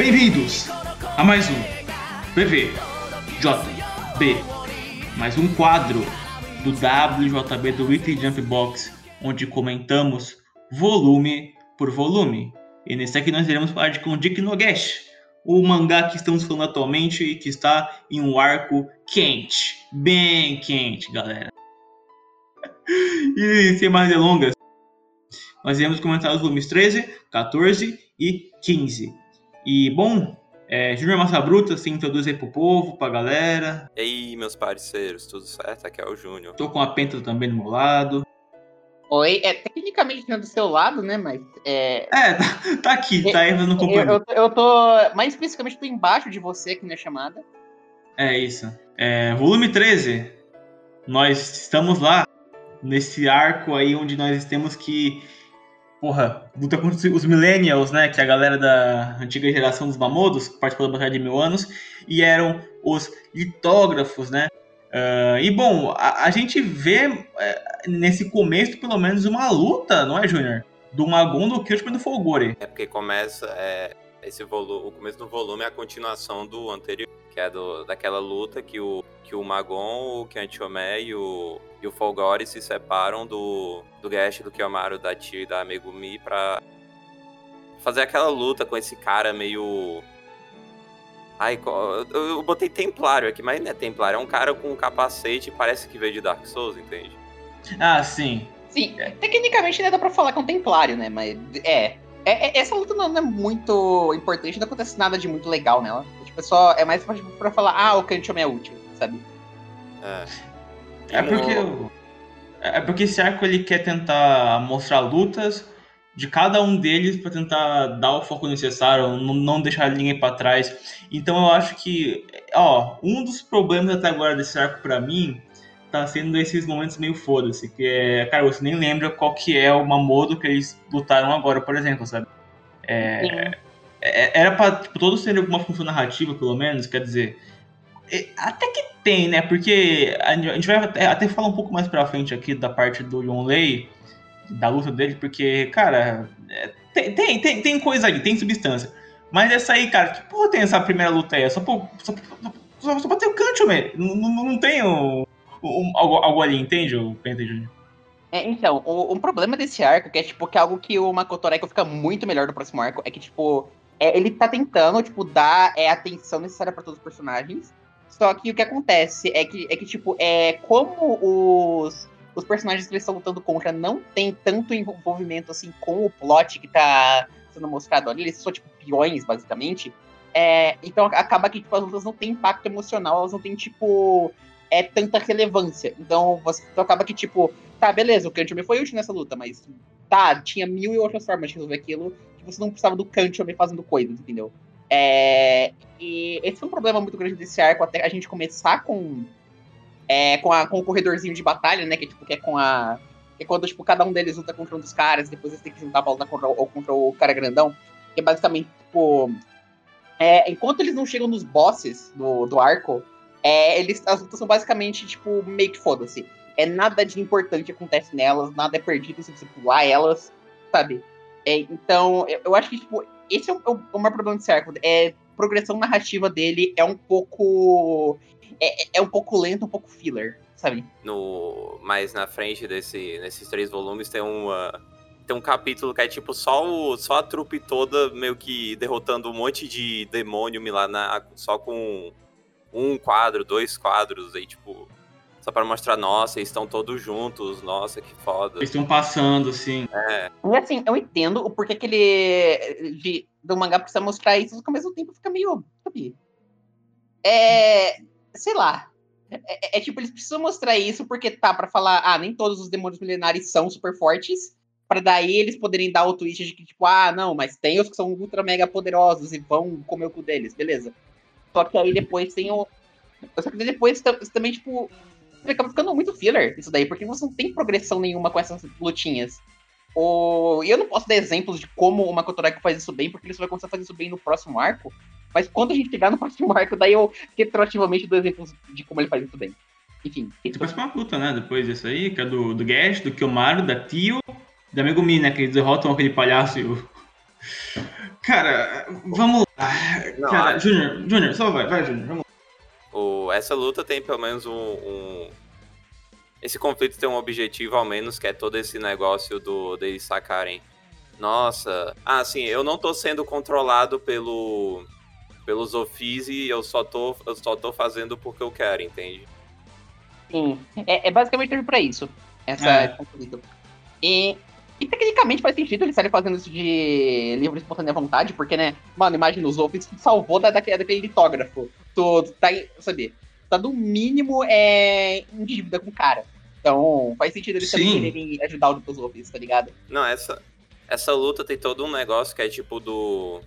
Bem-vindos a mais um PV JB, mais um quadro do WJB do Weekly Jump Box, onde comentamos volume por volume. E nesse aqui nós iremos falar de Konjiki no Gesh, o mangá que estamos falando atualmente e que está em um arco quente, bem quente, galera. e sem mais delongas, nós iremos comentar os volumes 13, 14 e 15. E, bom, é, Júnior Massa Bruta se introduz aí pro povo, pra galera. E aí, meus parceiros, tudo certo? Aqui é o Júnior. Tô com a Penta também do meu lado. Oi, é tecnicamente não é do seu lado, né? Mas. É, é tá, tá aqui, tá aí fazendo companhia. Eu, eu, eu, tô. Mais especificamente, tô embaixo de você aqui na chamada. É isso. É, volume 13. Nós estamos lá, nesse arco aí onde nós temos que. Porra, luta contra os Millennials, né? Que é a galera da antiga geração dos Mamodos, que participou da Batalha de Mil Anos, e eram os litógrafos, né? Uh, e bom, a, a gente vê uh, nesse começo, pelo menos, uma luta, não é, Júnior? Do Magon, do Kyoto e do Folgore. É porque começa. É, esse volume, o começo do volume é a continuação do anterior, que é do, daquela luta que o, que o Magon, o Kanchome e o, e o Folgore se separam do, do Gash, do Kiyomaru, da Tio e da Megumi pra fazer aquela luta com esse cara meio Ai, eu botei Templário aqui, mas não é Templário, é um cara com um capacete e parece que veio de Dark Souls, entende? Ah, sim. Sim, tecnicamente ainda dá pra falar que é um Templário, né? Mas é. é, é essa luta não é muito importante, não acontece nada de muito legal nela. Tipo, é, só, é mais pra, tipo, pra falar, ah, o Kanchome é útil, sabe? É. É porque. É porque esse arco ele quer tentar mostrar lutas de cada um deles para tentar dar o foco necessário, não deixar ninguém para trás. Então eu acho que, ó, um dos problemas até agora desse arco para mim tá sendo esses momentos meio foda-se, que é, cara, você nem lembra qual que é o Mamodo que eles lutaram agora, por exemplo, sabe? É, é, era pra tipo, todos terem alguma função narrativa, pelo menos, quer dizer, até que tem, né? Porque a gente vai até, até falar um pouco mais pra frente aqui da parte do John Lay, da luta dele, porque, cara, é, tem, tem, tem, tem, coisa ali, tem substância. Mas essa aí, cara, que porra tem essa primeira luta aí? É só, por, só, só, só pra ter o Kancho, velho. Não, não, não tem o, algo, algo ali, entende, o Penta Júnior? É, então, o, o, problema desse arco, que é, tipo, que é algo que o Makoto Reiko fica muito melhor no próximo arco, é que, tipo, é, ele tá tentando, tipo, dar é, atenção necessária para todos os personagens. Só que o que acontece é que, é que tipo, é como os os personagens que eles estão lutando contra não tem tanto envolvimento assim com o plot que tá sendo mostrado ali, eles são tipo peões, basicamente. É, então acaba que tipo, as lutas não têm impacto emocional, elas não têm, tipo, é, tanta relevância. Então você então, acaba que, tipo, tá, beleza, o Kanchome foi útil nessa luta, mas tá, tinha mil e outras formas de resolver aquilo você não precisava do Kanchome fazendo coisas, entendeu? É, e esse foi um problema muito grande desse arco, até a gente começar com é, com, a, com o corredorzinho de batalha, né? Que, tipo, que é com a. Que é quando, tipo, cada um deles luta contra um dos caras, depois eles têm que juntar pra lutar contra, ou contra o cara grandão. Que é basicamente, tipo. É, enquanto eles não chegam nos bosses do, do arco, é, eles, as lutas são basicamente, tipo, meio que foda-se. É nada de importante acontece nelas, nada é perdido se você pular elas, sabe? É, então, eu, acho que, tipo, esse é o, é o maior problema desse arco. É, progressão narrativa dele é um pouco é, é um pouco lento, um pouco filler, sabe? No, mais na frente desse, nesses três volumes tem uma tem um capítulo que é tipo só, o, só a trupe toda meio que derrotando um monte de demônio milenar só com um quadro, dois quadros aí, tipo. Só pra mostrar, nossa, eles estão todos juntos, nossa, que foda. Eles estão passando, assim. É. E assim, eu entendo o porquê que ele. De, do mangá precisa mostrar isso, mas ao mesmo tempo fica meio. Sabe? É sei lá. É, é, é, tipo, eles precisam mostrar isso porque tá para falar, ah, nem todos os demônios milenares são super fortes, para daí eles poderem dar o twist de que, tipo, ah, não, mas tem os que são ultra mega poderosos e vão comer o cu deles, beleza. Só que aí depois tem o. Só que depois também, tipo, acaba ficando muito filler isso daí, porque você não tem progressão nenhuma com essas lutinhas. O... E eu não posso dar exemplos de como o Makoto faz isso bem, porque ele só vai começar a fazer isso bem no próximo arco. Mas quando a gente chegar no próximo arco, daí eu retroativamente dou exemplos de como ele faz isso bem. Enfim. Tem uma luta, né? Depois disso aí, que é do, do Gash, do Kiyomaru, da Tio, da Megumi, né? Que eles derrotam aquele palhaço e o... Cara, vamos lá. Cara, a... Júnior, Júnior, só vai, vai, Júnior. O, essa luta tem pelo menos um, um, Esse conflito tem um objetivo, ao menos, que é todo esse negócio do deles sacarem. Nossa. Ah, sim, eu não tô sendo controlado pelo. pelos ofis e eu só tô, eu só tô fazendo porque eu quero, entende? Sim. É, é basicamente pra isso. Essa é. conflito. E e tecnicamente faz sentido eles estarem fazendo isso de livre espontânea vontade, porque, né, mano, imagina, os Wolves salvou da, daquele, daquele litógrafo. Tu tá, sabe, tá no mínimo é, em dívida com o cara. Então, faz sentido eles também quererem ajudar os Wolves, tá ligado? Não, essa, essa luta tem todo um negócio que é tipo do.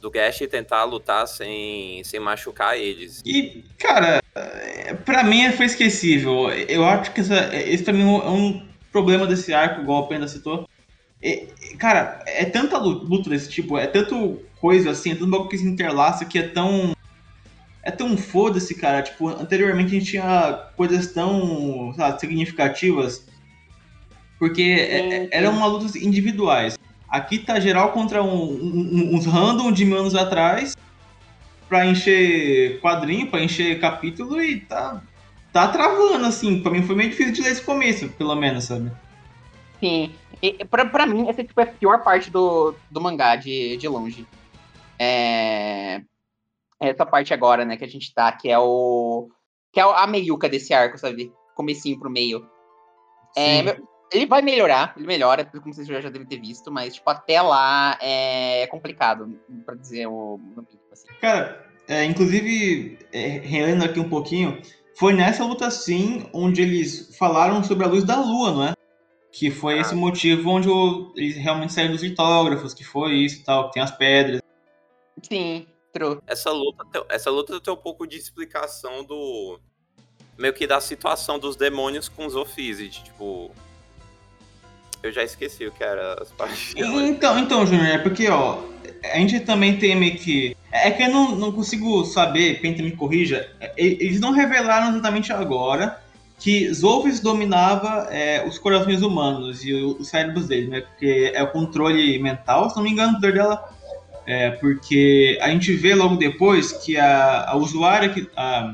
Do Gash tentar lutar sem, sem machucar eles. E, cara, pra mim foi esquecível. Eu acho que essa, esse pra mim é um problema desse arco, igual a Penda citou. É, cara, é tanta luta desse tipo, é tanto coisa assim, é tanto bagulho que se interlaça que é tão. É tão foda-se, cara. Tipo, anteriormente a gente tinha coisas tão lá, significativas. Porque é, eram uma lutas individuais. Aqui tá geral contra um, um, uns random de anos atrás pra encher quadrinho, pra encher capítulo e tá tá travando, assim. Pra mim foi meio difícil de ler esse começo, pelo menos, sabe? Sim. E, pra, pra mim, essa tipo, é a pior parte do, do mangá, de, de longe. É... Essa parte agora, né, que a gente tá, que é o. Que é a meiuca desse arco, sabe? Comecinho pro meio. É, ele vai melhorar, ele melhora, como vocês já devem ter visto, mas, tipo, até lá é complicado, pra dizer o. Assim. Cara, é, inclusive, é, relendo aqui um pouquinho, foi nessa luta, sim, onde eles falaram sobre a luz da lua, não é? Que foi ah. esse motivo onde o, eles realmente saíram dos litógrafos, que foi isso e tal, que tem as pedras. Sim, Essa luta, essa luta tem um pouco de explicação do. meio que da situação dos demônios com os Office, tipo. Eu já esqueci o que era as partes. Então, então, Júnior, é porque, ó, a gente também tem meio que é que eu não, não consigo saber, Penta me corrija, é, eles não revelaram exatamente agora que Zolfis dominava é, os corações humanos e os cérebros deles, né? Porque é o controle mental, se não me engano, o poder dela. É, porque a gente vê logo depois que a, a usuária, a,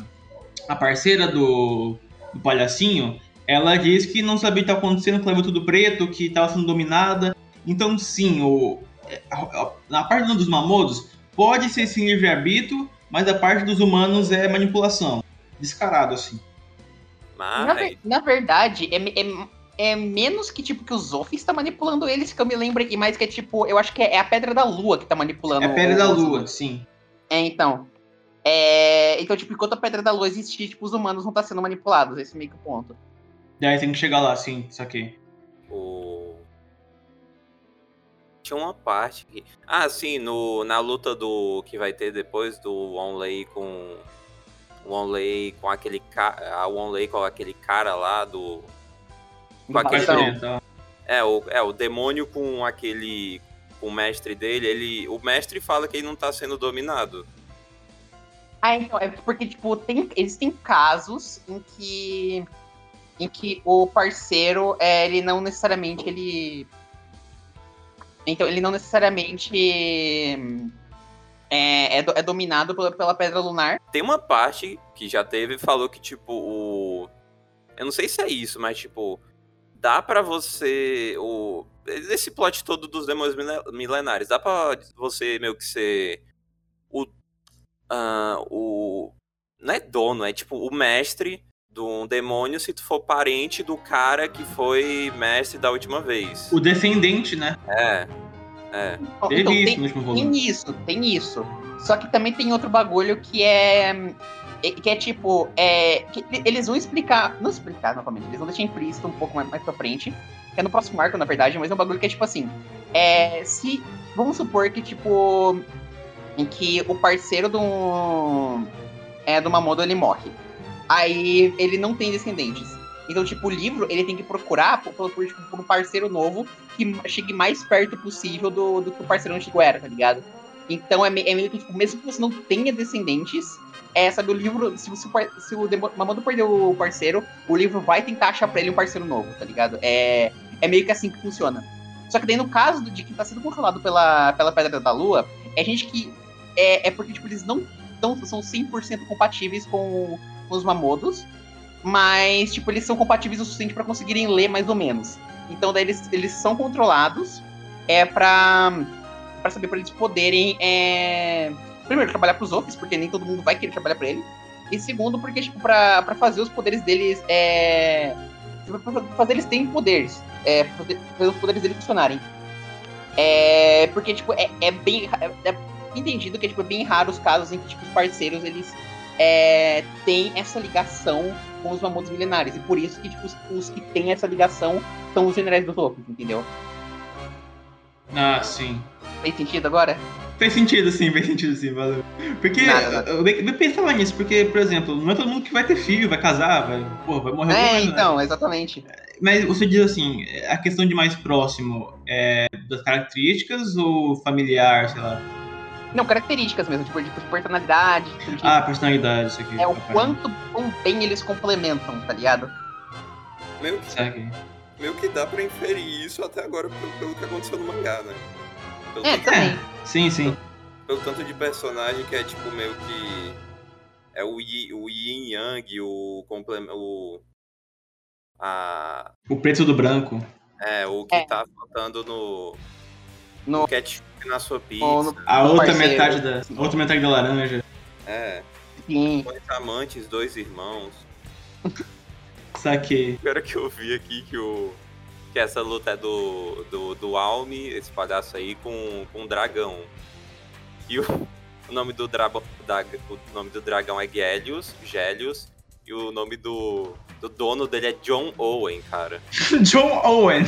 a parceira do, do palhacinho, ela diz que não sabia o que estava acontecendo, que viu tudo preto, que estava sendo dominada. Então, sim, o, é, na parte dos mamodos, Pode ser sim livre-arbítrio, mas a parte dos humanos é manipulação. Descarado, assim. Mas... Na, na verdade, é, é, é, menos que tipo que o Zof está manipulando eles, que eu me lembro, e mais que é tipo, eu acho que é, é a Pedra da Lua que está manipulando. É a Pedra da Lua, sim. É, então. É, então, tipo, enquanto a Pedra da Lua existir, tipo, os humanos não estão tá sendo manipulados, esse é meio que o ponto. Daí tem que chegar lá, sim, isso aqui. O tinha uma parte que. Ah, sim, no, na luta do. que vai ter depois do Onley com. O Onley com aquele cara. A Onley com aquele cara lá do. Com aquele. É o, é, o demônio com aquele. Com o mestre dele, ele. O mestre fala que ele não tá sendo dominado. Ah, então, é porque, tipo, tem, existem casos em que. Em que o parceiro, é, ele não necessariamente ele então ele não necessariamente é, é, é dominado pela, pela pedra lunar. Tem uma parte que já teve falou que, tipo, o. Eu não sei se é isso, mas, tipo, dá para você. O... Esse plot todo dos demônios milenares, dá pra você meio que ser. O. Uh, o. Não é dono, é tipo o mestre de um demônio se tu for parente do cara que foi mestre da última vez. O descendente, né? É. É. Então, tem. Tem isso, tem isso. Só que também tem outro bagulho que é. Que é tipo. É, eles vão explicar. Não explicar novamente, eles vão deixar implícito um pouco mais, mais pra frente. Que é no próximo arco, na verdade, mas é um bagulho que é tipo assim. É, se. Vamos supor que, tipo. Em que o parceiro do. É, do Mamodo ele morre aí ele não tem descendentes. Então, tipo, o livro, ele tem que procurar por, por, por, por, um parceiro novo que chegue mais perto possível do, do que o parceiro antigo era, tá ligado? Então, é, é meio que, tipo, mesmo que você não tenha descendentes, é, sabe, o livro, se, você, se o Mamando perdeu o parceiro, o livro vai tentar achar pra ele um parceiro novo, tá ligado? É, é meio que assim que funciona. Só que daí, no caso de quem tá sendo controlado pela, pela Pedra da Lua, é gente que é, é porque, tipo, eles não tão, são 100% compatíveis com, com os Mamodos, mas, tipo, eles são compatíveis o suficiente para conseguirem ler mais ou menos. Então, daí eles, eles são controlados é pra saber, pra eles poderem, é, primeiro, trabalhar pros outros, porque nem todo mundo vai querer trabalhar pra ele. E segundo, porque, tipo, pra, pra fazer os poderes deles, é, pra fazer eles terem poderes, é, pra fazer os poderes deles funcionarem. É, porque, tipo, é, é bem, é, é entendido que tipo, é bem raro os casos em que tipo, os parceiros, eles é, têm essa ligação com os mamutos milenares. E por isso que tipo, os, os que têm essa ligação são os generais dos outros, entendeu? Ah, sim. Fez sentido agora? Fez sentido, sim, fez sentido, sim, valeu. Porque, nada, nada. eu, eu, pensava nisso, porque, por exemplo, não é todo mundo que vai ter filho, vai casar, vai, pô, vai morrer. É, então, né? exatamente. Mas você diz assim, a questão de mais próximo é das características ou familiar, sei lá? Não, características mesmo, tipo, de personalidade. De, ah, personalidade, isso aqui. É o quanto quão bem eles complementam, tá ligado? Meio que, meio que dá pra inferir isso até agora pelo, pelo que aconteceu no mangá, né? Pelo é, também. É. Sim, sim. Pelo, pelo, tanto de personagem que é tipo meio que. É o, Yi, o Yin Yang, o complemento. O. A. O preto do branco. É, o que é. tá faltando no. No, no ketchup na sua pizza. No... A outra parceiro. metade da. outra metade da laranja. É. Sim. Dois amantes, dois irmãos. Saquei. Agora que eu vi aqui que o. Que essa luta é do, do, do Almi, esse palhaço aí, com, com um dragão. E o, o nome do, dra, da, o nome do dragão é Gélios, Gélios, e o nome do, do dono dele é John Owen, cara. John Owen!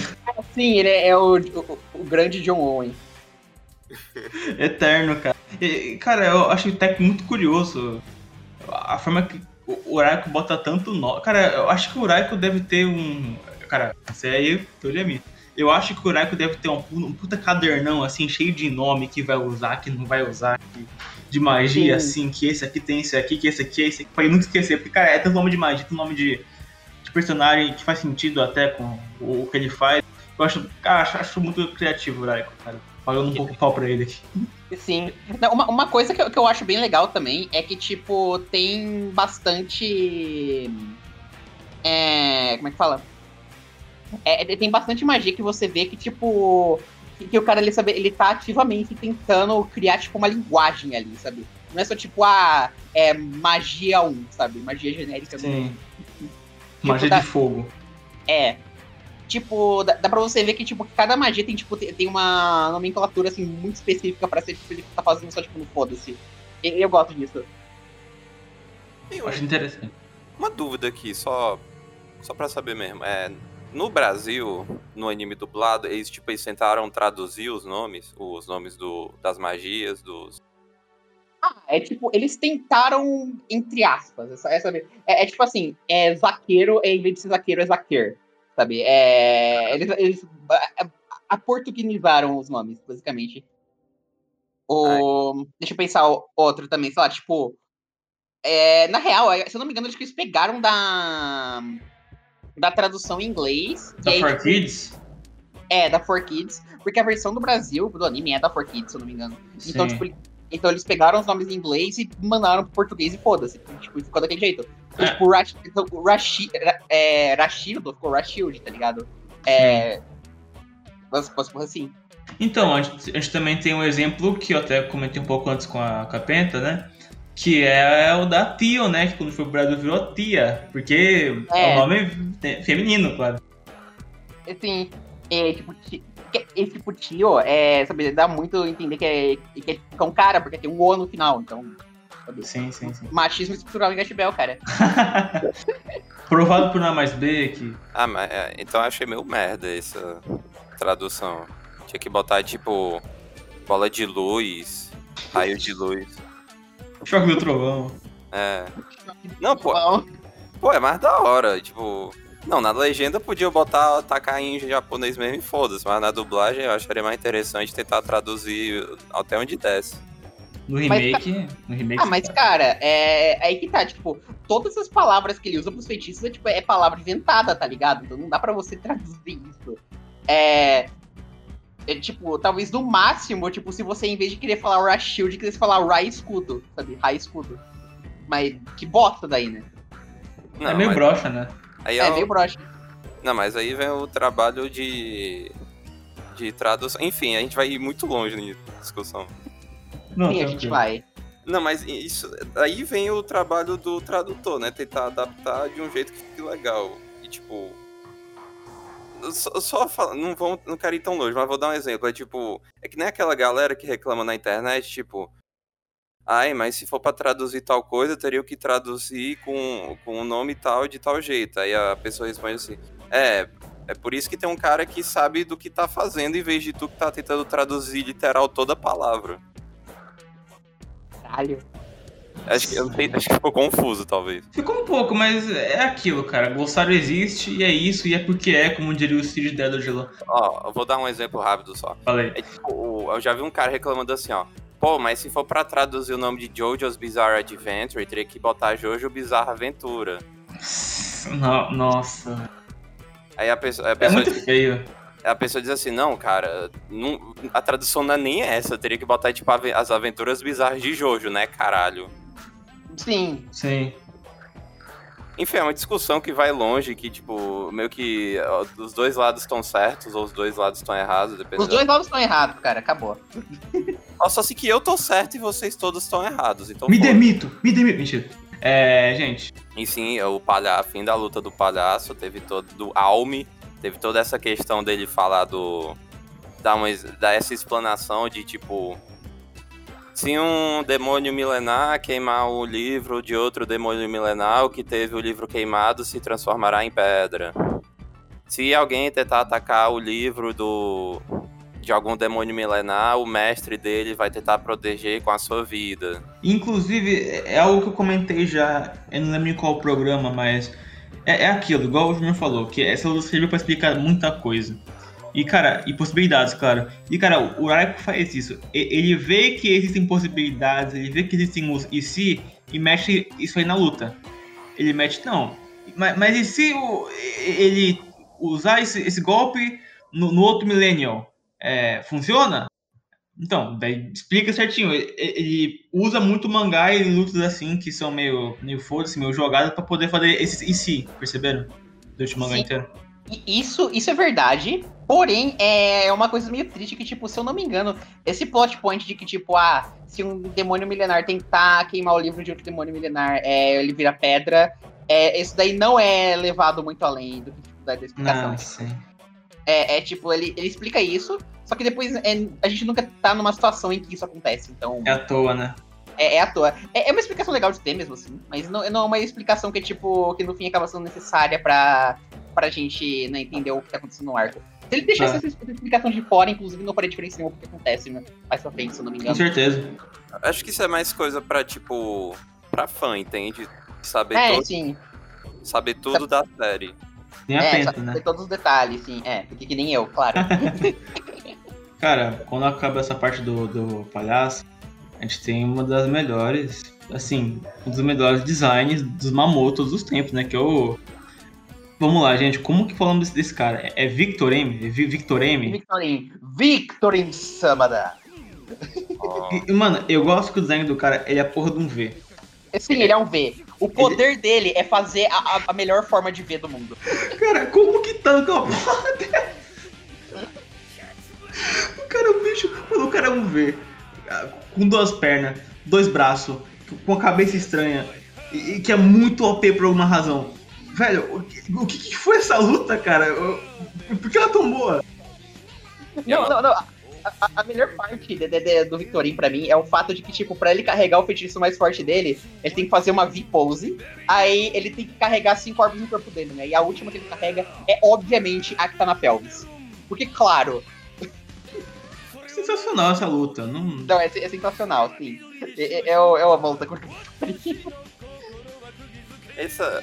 Sim, ele é o, o, o grande John Owen. Eterno, cara. E, cara, eu acho até muito curioso a forma que o Uraiko bota tanto nó. Cara, eu acho que o Uraiko deve ter um. Cara, isso aí, teoria minha. Eu acho que o Uraiko deve ter um, um, puta cadernão, assim, cheio de nome que vai usar, que não vai usar, que, de magia, Sim. assim, que esse aqui tem esse aqui, que esse aqui é esse aqui, pra ele nunca esquecer. Porque, cara, é tanto nome de magia, tanto nome de, de personagem que faz sentido até com o, o que ele faz. Eu acho, cara, acho, acho muito criativo o Uraiko, cara pagando um pouco pau pra ele aqui. Sim. uma, uma coisa que eu, que eu acho bem legal também é que, tipo, tem bastante. É, como é que fala? É, é, tem bastante magia que você vê que, tipo. Que, que o cara ele, sabe, ele tá ativamente tentando criar, tipo, uma linguagem ali, sabe? Não é só tipo, ah, é magia 1, sabe? Magia genérica. Sim. Tipo, magia de fogo. É tipo, dá, dá pra você ver que, tipo, cada magia tem, tipo, tem uma nomenclatura, assim, muito específica pra ser, tipo, ele tá fazendo só, tipo, no foda-se. Eu, eu, gosto disso. Eu acho interessante. Uma dúvida aqui, só, só pra saber mesmo. É, no Brasil, no anime dublado, eles, tipo, eles tentaram traduzir os nomes, os nomes do, das magias, dos... Ah, é tipo, eles tentaram, entre aspas, essa, essa é, é, tipo assim, é zaqueiro, em vez de ser zaqueiro, é zaqueiro sabe? É, eles, eles aportuguinizaram os nomes, basicamente. O, deixa eu pensar outro também, sei lá, tipo. É, na real, é, se eu não me engano, acho que eles pegaram da. Da tradução em inglês. Da aí, For Kids? É, da For Kids. Porque a versão do Brasil, do anime, é da For Kids, se eu não me engano. Então, Sim. Então, tipo, então eles pegaram os nomes em inglês e mandaram pro português e foda-se. Tipo, ficou daquele jeito. Então, é. Tipo, Rash, então, Rashi, é, Rashildo ficou Rashield, tá ligado? É. Posso, posso assim. Então, a gente, a gente, também tem um exemplo que eu até comentei um pouco antes com a Capenta, né? Que é o da Tio, né? Que quando foi pro Brasil virou Tia. Porque é, o nome é feminino, claro. Assim, é, tipo, esse tipo tio, é, sabe, dá muito a entender que é, que é um cara, porque tem um O no final, então. Sabe? Sim, sim, sim. Machismo estrutural em Gashbel, cara. Provado por A mais B que. Ah, mas é, então eu achei meio merda essa tradução. Tinha que botar tipo bola de luz, raio de luz. Choque do trovão. É. Não, pô. Pô, é mais da hora, tipo. Não, na legenda podia botar, tacar em japonês mesmo e foda-se, mas na dublagem eu acharia mais interessante tentar traduzir até onde desce. No remake, mas, no remake. Ah, mas cara, é, é aí que tá, tipo, todas as palavras que ele usa pros feitiços é, tipo, é palavra inventada, tá ligado? Então não dá pra você traduzir isso. É. é, tipo, talvez no máximo, tipo, se você, em vez de querer falar Ra Shield, quisesse falar Ra Escudo, sabe? Ra Escudo. Mas que bosta daí, né? Não, é meio mas... broxa, né? Aí é, é meio broxa. Não, mas aí vem o trabalho de. de tradução. Enfim, a gente vai ir muito longe na discussão. Não, Sim, a gente vai. Não, mas isso. Aí vem o trabalho do tradutor, né? Tentar adaptar de um jeito que fique legal. E tipo só, só não, vão, não quero ir tão longe, mas vou dar um exemplo. É tipo, é que nem aquela galera que reclama na internet, tipo, ai, mas se for para traduzir tal coisa, teria que traduzir com, com um nome tal de tal jeito. Aí a pessoa responde assim, é, é por isso que tem um cara que sabe do que tá fazendo, em vez de tu que tá tentando traduzir literal toda a palavra. Caralho. Acho que, acho que ficou confuso, talvez. Ficou um pouco, mas é aquilo, cara. Glossário existe e é isso, e é porque é, como diria o Steve Dedogelo. Ó, eu vou dar um exemplo rápido só. Falei. É, tipo, eu já vi um cara reclamando assim, ó. Pô, mas se for pra traduzir o nome de Jojo's Bizarre Adventure, teria que botar Jojo Bizarra Aventura. No, nossa. Aí a pessoa. A pessoa é muito diz, feio. A pessoa diz assim, não, cara, não, a tradução não é nem essa. Teria que botar, tipo, as aventuras bizarras de Jojo, né, caralho? Sim. Sim. Enfim, é uma discussão que vai longe, que, tipo, meio que ó, os dois lados estão certos ou os dois lados estão errados. Os dois lados estão errados, cara, acabou. Ó, só se que eu tô certo e vocês todos estão errados. Então, me pô. demito, me demito. Mentira. É, gente. E sim, o palhaço, fim da luta do palhaço, teve todo. do Alme, teve toda essa questão dele falar do. dar, uma, dar essa explanação de tipo se um demônio milenar queimar o livro de outro demônio milenar, o que teve o livro queimado se transformará em pedra. Se alguém tentar atacar o livro do de algum demônio milenar, o mestre dele vai tentar proteger com a sua vida. Inclusive, é algo que eu comentei já, eu não lembro em qual programa, mas é, é aquilo, igual o Júnior falou, que essa luta serviu para explicar muita coisa. E, cara, e possibilidades, claro. E, cara, o Raiko faz isso. Ele vê que existem possibilidades, ele vê que existem os e se, e mexe isso aí na luta. Ele mete, não. Mas, mas e se o, ele usar esse, esse golpe no, no, outro Millennial? É, funciona? Então, daí explica certinho. Ele, ele, usa muito mangá e lutas assim, que são meio, meio foda-se, meio jogadas, pra poder fazer esses e se, perceberam? Durante o mangá Sim. inteiro. Isso, isso é verdade. Porém, é uma coisa meio triste que, tipo, se eu não me engano, esse plot point de que, tipo, ah, se um demônio milenar tentar queimar o livro de outro demônio milenar, é, ele vira pedra, é, isso daí não é levado muito além do que tipo, da explicação. Não, sim. É, é, tipo, ele, ele explica isso, só que depois é, a gente nunca tá numa situação em que isso acontece, então... É à toa, né? É, é à toa. É, é, uma explicação legal de ter mesmo, assim, mas não, não é uma explicação que, tipo, que no fim acaba sendo necessária pra, pra gente né, entender o que tá acontecendo no arco. Se ele deixasse ah. essa explicação de fora, inclusive, não faria diferença nenhuma o que acontece né, mais pra frente, se eu não me engano. Com certeza. Acho que isso é mais coisa pra, tipo, pra fã, entende? Saber é, todo, sim. Saber tudo da série. Nem é, atento, né? todos os detalhes, sim. É, porque que nem eu, claro. Cara, quando acaba essa parte do, do palhaço, a gente tem uma das melhores, assim, um dos melhores designs dos Mamoto todos os tempos, né? Que é o Vamos lá, gente. Como que falamos desse, desse cara? É, Victor M? É Victor M? Victor M. Victor M. Samada. Oh. Mano, eu gosto que o design do cara ele é a porra de um V. Sim, ele é um V. O poder ele... dele é fazer a, a, melhor forma de V do mundo. Cara, como que tanca uma porra dessa? O cara é um bicho. Mano, o cara é um V. Com duas pernas, dois braços, com a cabeça estranha. E, e que é muito OP por alguma razão. Velho, o que, que foi essa luta, cara? Por que ela tão boa? Não, não, não. A, a, melhor parte de, de, de, do Victorin pra mim é o fato de que, tipo, pra ele carregar o feitiço mais forte dele, ele tem que fazer uma V-pose. Aí ele tem que carregar cinco orbes no corpo dele, né? E a última que ele carrega é, obviamente, a que tá na pelvis. Porque, claro. Sensacional essa luta. Não, não é, é sensacional, sim. É, é, é uma luta com Essa,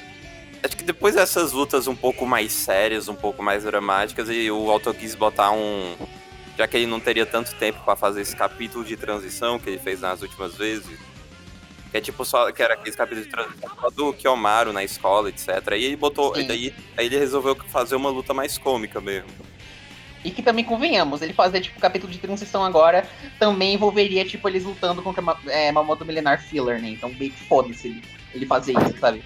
Acho que depois dessas lutas um pouco mais sérias, um pouco mais dramáticas, e o autor quis botar um. Já que ele não teria tanto tempo para fazer esse capítulo de transição que ele fez nas últimas vezes. Que é tipo só. Que era aquele capítulo de transição do Kiyomaru na escola, etc. E ele botou. E daí aí ele resolveu fazer uma luta mais cômica mesmo. E que também convenhamos, ele fazer, tipo, capítulo de transição agora também envolveria, tipo, eles lutando contra é, Mamoto Milenar Filler, né? Então meio que foda-se ele, ele fazer isso, sabe?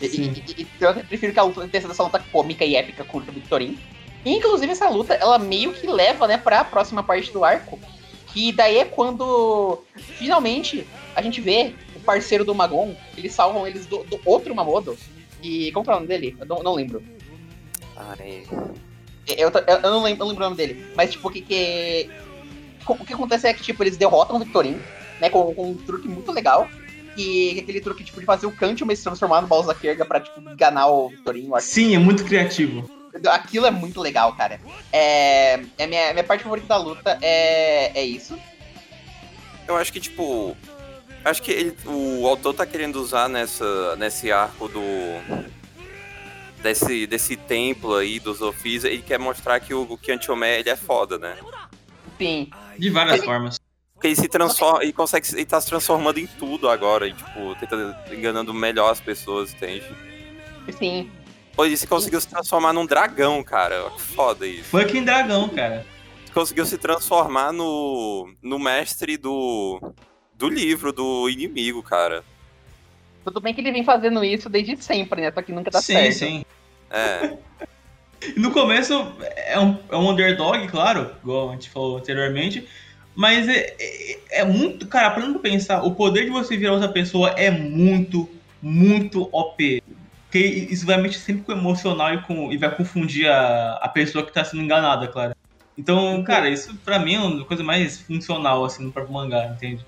E, e, e, eu prefiro que a luta tenha sido essa luta cômica e épica contra o Victorin. E, inclusive, essa luta, ela meio que leva, né, pra próxima parte do arco. Que daí é quando, finalmente, a gente vê o parceiro do Magon, eles salvam eles do, do outro Mamodo. E, como é o nome dele? Eu não, não lembro. Ah, é. Eu, eu, eu, não lembro, não lembro o nome dele. Mas, tipo, o que, que. O que acontece é que, tipo, eles derrotam o Victorin, né? Com, com um truque muito legal. E aquele truque, tipo, de fazer o Kant mas se transformar no Balls da Kerga pra, tipo, enganar o Victorin. Sim, é muito criativo. Aquilo é muito legal, cara. É. é minha, minha parte favorita da luta é, é isso. Eu acho que, tipo. Acho que ele, o autor tá querendo usar nessa, nesse arco do desse, desse templo aí dos ofícios, ele quer mostrar que o, o Kiantiomé, ele é foda, né? Sim. De várias ele, formas. Porque ele se transforma, ele consegue, ele tá se transformando em tudo agora, e, tipo, tentando, enganando melhor as pessoas, entende? Sim. Pô, ele se conseguiu se transformar num dragão, cara. Foda isso. Fucking dragão, cara. Conseguiu se transformar no, no mestre do, do livro, do inimigo, cara. Tudo bem que ele vem fazendo isso desde sempre, né? Só que nunca dá sim, certo. Sim, sim. É. no começo é um, é um underdog, claro, igual a gente falou anteriormente. Mas é, é, é muito. Cara, pra não pensar, o poder de você virar outra pessoa é muito, muito OP. Porque isso vai mexer sempre com o emocional e, com, e vai confundir a, a pessoa que tá sendo enganada, claro. Então, cara, isso pra mim é uma coisa mais funcional, assim, no próprio mangá, entende?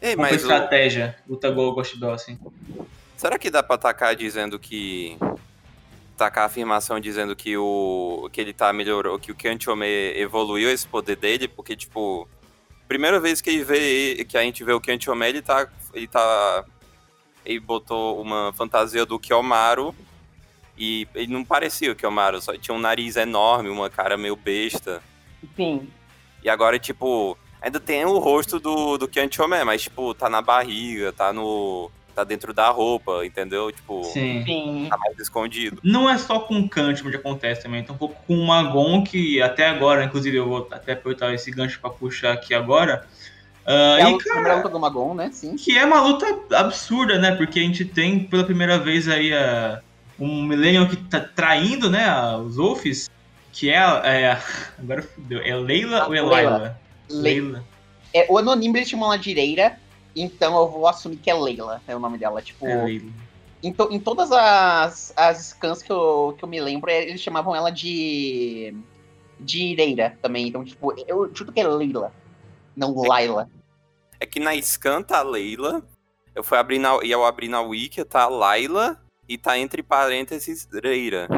Ei, uma mas estratégia, o... luta o Ghost Bell, assim. Será que dá pra atacar dizendo que. Tacar a afirmação dizendo que o. que ele tá melhorou, que o Kanchome evoluiu esse poder dele, porque, tipo. Primeira vez que vê que a gente vê o Kanchome, ele tá. Ele tá. Ele botou uma fantasia do Kiyomaru. E ele não parecia o Kiyomaru, só tinha um nariz enorme, uma cara meio besta. Sim. E agora, tipo, Ainda tem o rosto do, do Chomé, mas, tipo, tá na barriga, tá no. Tá dentro da roupa, entendeu? Tipo, Sim. tá mais escondido. Não é só com o Kant onde acontece também, tem um pouco com o Magon, que até agora, inclusive, eu vou até aproveitar esse gancho pra puxar aqui agora. Uh, é e, cara, luta do Magon, né? Sim. Que é uma luta absurda, né? Porque a gente tem pela primeira vez aí uh, um Millennium que tá traindo, né? Os Wolfs, que é, é. Agora fudeu. É Leila a ou é Laila? Leila. É, o anônimo eles chamam ela de Ireira, então eu vou assumir que é Leila, é o nome dela. Tipo, é Leila. Em, to, em todas as, as scans que eu, que eu me lembro, é, eles chamavam ela de. de Ireira também. Então, tipo, eu chuto que é Leila, não é Laila. é que na scan tá Leila, eu fui abrir na, e eu abri na Wiki, tá Laila e tá entre parênteses Reira.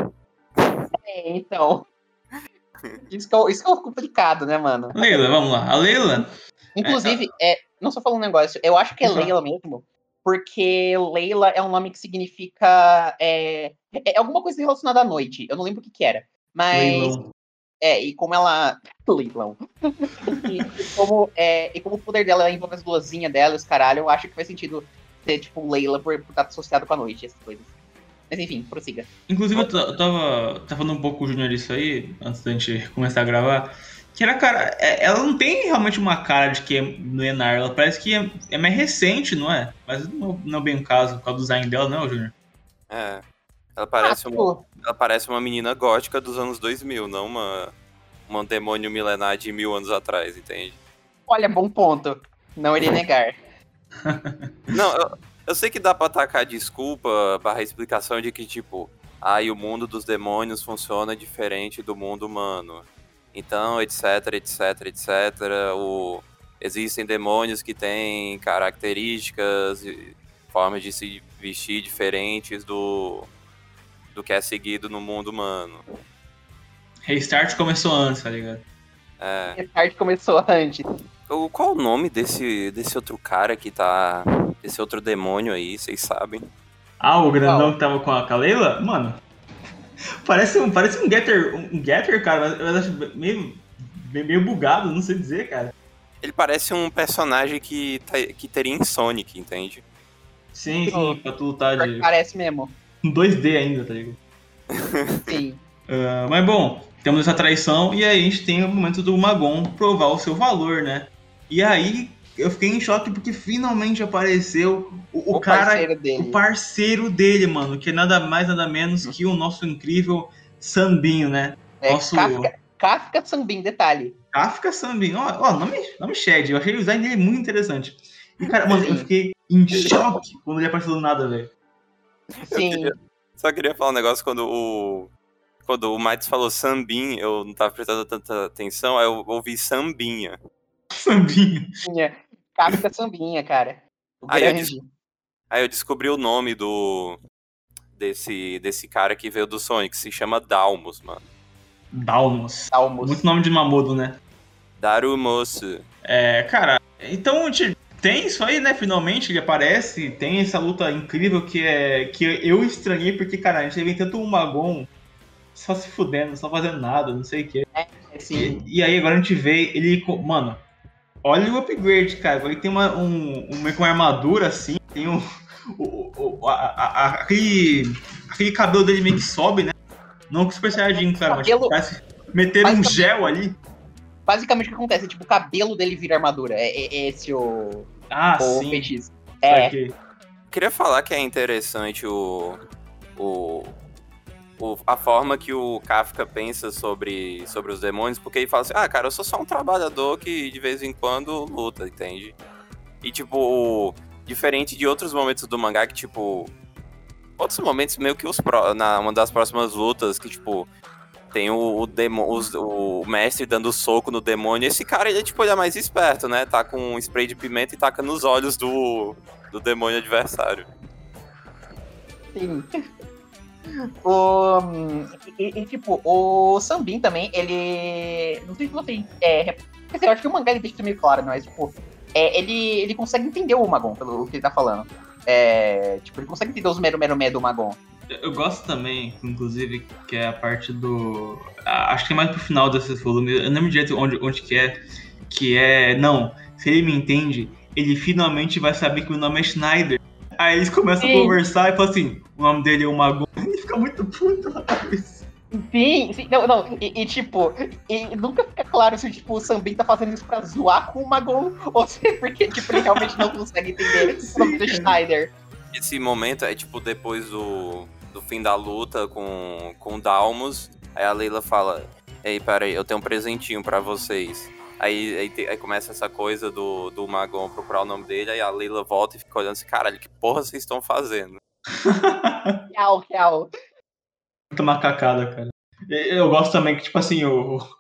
É, então. Isso que, é, isso que é complicado, né, mano? Leila, vamos lá. A Leila. Inclusive, é, é não só falando um negócio, eu acho que é Leila mesmo, porque Leila é um nome que significa. É, é alguma coisa relacionada à noite. Eu não lembro o que, que era. Mas. Leilão. É, e como ela. Leilão. e, e, como, é, e como o poder dela envolve as luazinhas dela, os caralho, eu acho que faz sentido ser, tipo, Leila por, por estar associado com a noite, essas coisas. Mas enfim, prossiga. Inclusive, eu, tava, tava falando um pouco com o Junior isso aí, antes da gente começar a gravar. Que era, cara, é, ela não tem realmente uma cara de que é milenar, ela parece que é, é mais recente, não é? Mas não, não é bem o caso, por causa do design dela, não, Junior? É. Ela parece, ah, uma, ela parece uma menina gótica dos anos 2000, não uma, uma demônio milenar de mil anos atrás, entende? Olha, bom ponto. Não iria negar. não, eu, eu sei que dá pra atacar desculpa barra explicação de que, tipo, aí ah, o mundo dos demônios funciona diferente do mundo humano. Então, etc, etc, etc. O... Existem demônios que têm características e formas de se vestir diferentes do, do que é seguido no mundo humano. Restart começou antes, tá ligado? É. Restart começou antes. O, qual o nome desse, desse outro cara que tá. Desse outro demônio aí, vocês sabem? Ah, o grandão que tava com a Kaleila? Mano. Parece um, parece um Getter, um Getter, cara, mas eu acho meio, meio bugado, não sei dizer, cara. Ele parece um personagem que, tá, que teria em Sonic, entende? Sim, sim, pra tu lutar de. Parece mesmo. Um 2D ainda, tá ligado? Sim. Uh, mas bom, temos essa traição, e aí a gente tem o momento do Magon provar o seu valor, né? E aí eu fiquei em choque porque finalmente apareceu o, o, o cara, parceiro dele. o parceiro dele, mano, que é nada mais, nada menos que o nosso incrível Sambinho, né? É, nosso... Kafka, Kafka Sambinho, detalhe. Kafka Sambinho, ó, ó nome, nome Shed, eu achei o design dele muito interessante. E, cara, mano, eu fiquei em choque quando ele apareceu do nada, velho. Sim. Queria, só queria falar um negócio quando o. Quando o Matos falou sambinha, eu não tava prestando tanta atenção, aí eu ouvi sambinha. Sambinha. Kafka Sambinha, cara. Aí eu, aí eu, descobri o nome do. Desse, desse cara que veio do Sonic, se chama Dalmos, mano. Dalmos. Dalmos. Muito nome de Mamodo, né? Darumos. É, cara, então a gente tem isso aí, né? Finalmente ele aparece, tem essa luta incrível que é que eu estranhei porque, cara, a gente teve tanto um Magon só se fudendo, só fazendo nada, não sei o que. É, sim. E, e, aí agora a gente vê ele, mano, olha o upgrade, cara. Ele tem uma, um, uma, uma armadura assim, tem um, o, o, a, a, aquele, aquele cabelo dele meio que sobe, né? Não com o Super Saiyajin, cara, cabelo... mas tipo, meter um gel ali basicamente o que acontece? Tipo, o cabelo dele vira armadura. É, é, é esse o. Ah, o sim. feitiço. É. Queria falar que é interessante o. o o, a forma que o Kafka pensa sobre, sobre os demônios, porque ele fala assim, ah, cara, eu sou só um trabalhador que de vez em quando luta, entende? E, tipo, diferente de outros momentos do mangá que, tipo, outros momentos meio que os pro, na uma das próximas lutas que, tipo, tem o, o, demo, os, o mestre dando soco no demônio. Esse cara, ele é tipo, ele é mais esperto, né? Tá com um spray de pimenta e taca nos olhos do, do demônio adversário. Sim. O, e, e, tipo, o Sambin também, ele. Não sei se vocês. É, quer dizer, eu acho que o mangá ele deixa isso meio claro, mas, tipo, é, ele, ele consegue entender o Magon, pelo que ele tá falando. É, tipo, ele consegue entender os mero mero mero do Magon. Eu gosto também, inclusive, que é a parte do. Acho que é mais pro final desse volume. Eu não lembro direito onde, onde que é. Que é. Não, se ele me entende, ele finalmente vai saber que o nome é Schneider. Aí eles começam sim. a conversar e falam assim: o nome dele é o Magon. Ele fica muito puto lá Sim, sim, não, não, e, e, tipo, e nunca fica claro se tipo, o Sambin tá fazendo isso pra zoar com o Magon ou se é porque tipo, ele realmente não consegue entender o nome do Schneider. Esse momento é tipo depois do, do fim da luta com, com o Dalmos. Aí a Leila fala: Ei, peraí, eu tenho um presentinho para vocês. Aí, aí, aí, começa essa coisa do, do Magon procurar o nome dele, aí a Leila volta e fica olhando assim, caralho, que porra vocês estão fazendo? real, real. Muita macacada, cara. Eu gosto também que, tipo assim, o.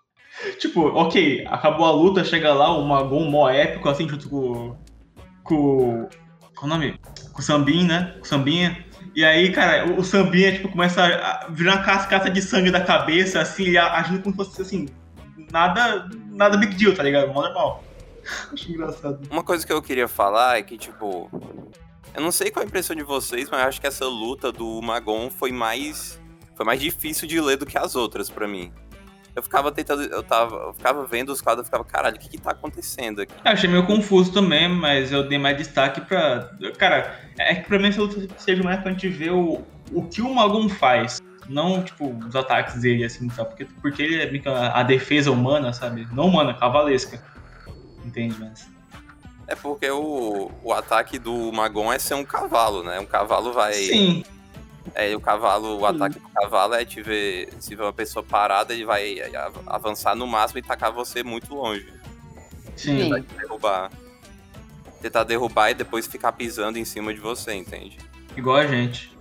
Tipo, ok, acabou a luta, chega lá, o Magon mó épico, assim, junto com. Com. Qual o nome? Com o Sambin, né? Com o Sambinha. E aí, cara, o, o Sambinha, tipo, começa a virar uma cascata de sangue da cabeça, assim, ele agindo como se fosse, assim, nada, nada big deal, tá ligado? Mó normal. Acho engraçado. Uma coisa que eu queria falar é que, tipo, eu não sei qual a impressão de vocês, mas eu acho que essa luta do Magon foi mais foi mais difícil de ler do que as outras para mim. Eu ficava tentando, eu tava, eu ficava vendo os quadros, eu ficava, caralho, o que que tá acontecendo aqui? Eu achei meio confuso também, mas eu dei mais destaque pra. Cara, é que pra mim essa luta seja mais pra gente ver o, o que o Magon faz. Não, tipo, os ataques dele, assim, sabe? Porque, porque ele é a defesa humana, sabe? Não humana, cavalesca. Entende, mas. É porque o, o ataque do Magon é ser um cavalo, né? Um cavalo vai. Sim. É, o cavalo, o ataque do cavalo é te ver. Se ver uma pessoa parada, ele vai avançar no máximo e tacar você muito longe. Sim. Vai derrubar. Tentar derrubar e depois ficar pisando em cima de você, entende? Igual a gente.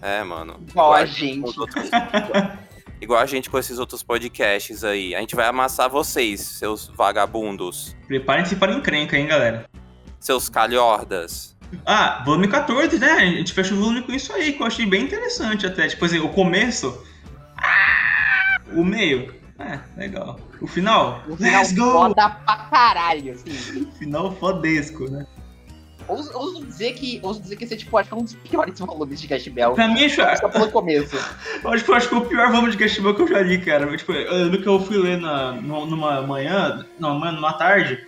É, mano. Igual, igual a gente. Igual a gente com esses outros podcasts aí. A gente vai amassar vocês, seus vagabundos. Preparem-se para encrenca, hein, galera. Seus calhordas. Ah, volume 14, né? A gente fecha o volume com isso aí, que eu achei bem interessante até. Tipo assim, o começo. O meio. É, legal. O final. O final Let's go! foda pra caralho, assim. final fodesco, né? Ouso, ouso, dizer que, ouso dizer que esse é, tipo, acho que é um dos piores volumes de Gash Bell. Pra mim, acho... Só pelo começo. eu acho, acho que é o pior volume de Gash Bell que eu já li, cara. Tipo, eu lembro que eu fui ler na, numa manhã, não, numa tarde,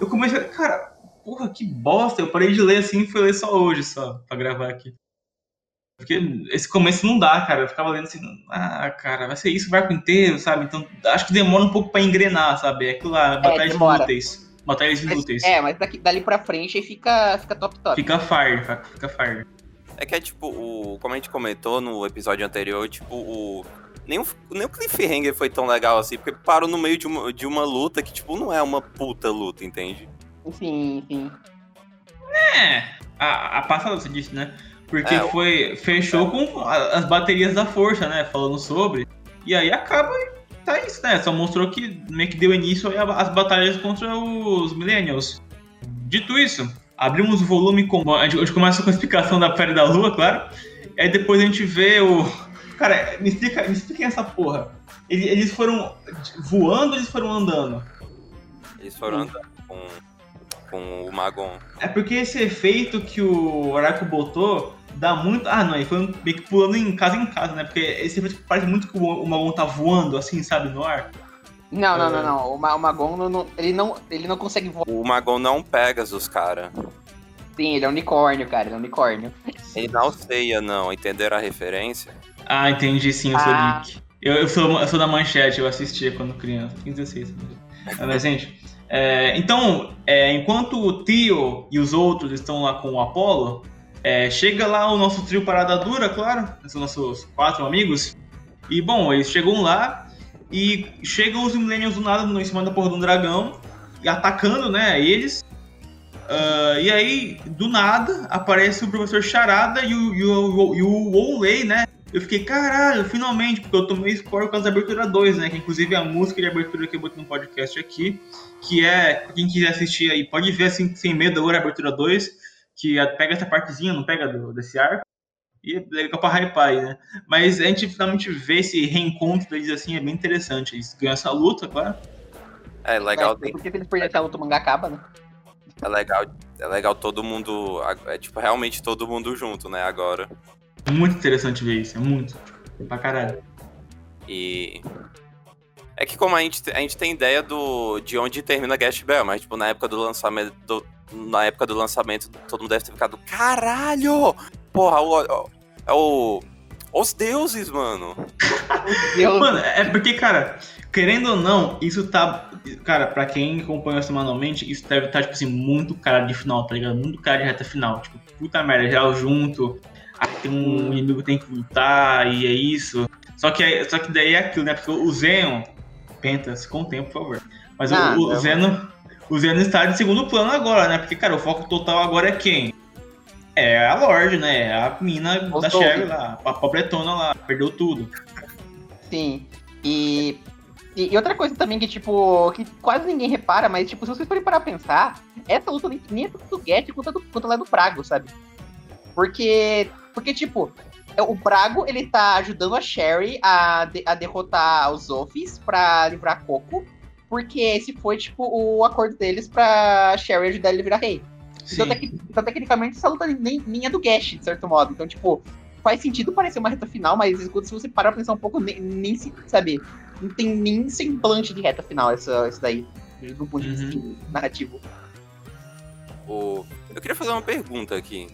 eu comecei, cara, porra, que bosta. Eu parei de ler assim e fui ler só hoje, só, pra gravar aqui. Porque esse começo não dá, cara. Eu ficava lendo assim, ah, cara, vai ser isso o arco inteiro, sabe? Então acho que demora um pouco pra engrenar, sabe? É aquilo lá, batalhas demora. inúteis. Batalhas Mas- inúteis. é, mas daqui, dali pra frente aí fica, fica top top. Fica fire, fica- fica fire. É que é tipo, o, como a gente comentou no episódio anterior, tipo, o. Nem o, nem o cliffhanger foi tão legal assim, porque parou no meio de uma, de uma luta que, tipo, não é uma puta luta, entende? Sim, sim. É, a, a passada você disse, né? Porque É, foi. Fechou com a- as baterias da força, né? Falando sobre. E aí acaba e tá isso, né? Só mostrou que meio que deu início às batalhas contra os Millennials. Dito isso, abrimos o volume com. A gente, começa com a explicação da Pele da Lua, claro. Aí depois a gente vê o. Cara, me explica, me expliquem essa porra. Eles, eles foram voando ou eles foram andando? Eles foram Hum. andando com, com o Magon. É porque esse efeito que o Oracle botou dá muito. Ah, não, ele foi meio que pulando em casa em casa, né? Porque esse efeito parece muito que o Magon tá voando, assim, sabe, no ar. Não, não, É. não, não. O, Ma- o Magon, não, não- ele, não, ele não consegue voar. O Magon não pega os cara. Sim, ele é um unicórnio, cara. Ele é um unicórnio. Ele não ceia, não. Entenderam a referência? Ah, entendi sim, eu sou Ah. geek. Eu, eu, sou, eu sou da manchete, eu assistia quando criança. 15, 16. Mas, gente. é, então, é, enquanto o Tio e os outros estão lá com o Apollo, é, chega lá o nosso trio Parada Dura, claro, são nossos quatro amigos. E, bom, eles chegam lá e chegam os Millennials do nada em cima da porra de um dragão e atacando, né, eles. Ah, e aí, do nada, aparece o professor Charada e o, e o, e o né? Eu fiquei, caralho, finalmente, porque eu tomei spoiler por causa da abertura 2, né? Que inclusive é a música de abertura que eu botei no podcast aqui, que é, quem quiser assistir aí, pode ver assim, sem medo agora a abertura 2, que pega essa partezinha, não pega do- desse arco. E é legal pra hypar aí, né? Mas a gente finalmente vê esse reencontro deles assim, é bem interessante. Eles ganham essa luta, claro. É legal, É, porque se eles perderem a luta, o mangá acaba, né? é legal, é legal todo mundo. É tipo, realmente todo mundo junto, né, agora. Muito interessante ver isso, é muito. Pra caralho. E. É que como a gente, a gente tem ideia do, de onde termina Gash Bell, mas tipo, na época do lançamento. do- na época do lançamento, todo mundo deve ter ficado. Caralho! Porra, o, o- é o. Os deuses, mano. Deus, Mano, é porque, cara, querendo ou não, isso tá. Cara, pra quem acompanha semanalmente, isso deve estar, tipo assim, muito cara de final, tá ligado? Muito cara de reta final. Tipo, puta merda, geral junto. Aí tem um inimigo que tem que lutar, e é isso. Só que, só que daí é aquilo, né? Porque o Zeno. Pentas, com o tempo, por favor. Mas o- Ah, o, não. Zeno. O Zeno está de segundo plano agora, né? Porque, cara, o foco total agora é quem? É a Lorde, né? É a mina Os da. Sherry lá, a pobretona lá, perdeu tudo. Sim. E, e, outra coisa também que, tipo, que quase ninguém repara, mas, tipo, se vocês forem parar pra pensar, essa luta nem, é tanto do Get quanto, a do, quanto é do Prago, sabe? Porque, porque tipo, é, o Prago, ele tá ajudando a Sherry a, de- a derrotar os Zofis pra livrar Coco, porque esse foi, tipo, o acordo deles pra Sherry ajudar ele a virar rei. Então, tec- então, tecnicamente, essa luta nem, nem é do Gash, de certo modo. Então, tipo, faz sentido parecer uma reta final, mas escuta, se você parar pra pensar um pouco, nem, nem se, sabe, não tem nem semblante de reta final essa, isso daí, do ponto de vista Uhum. narrativo. O... Eu queria fazer uma pergunta aqui.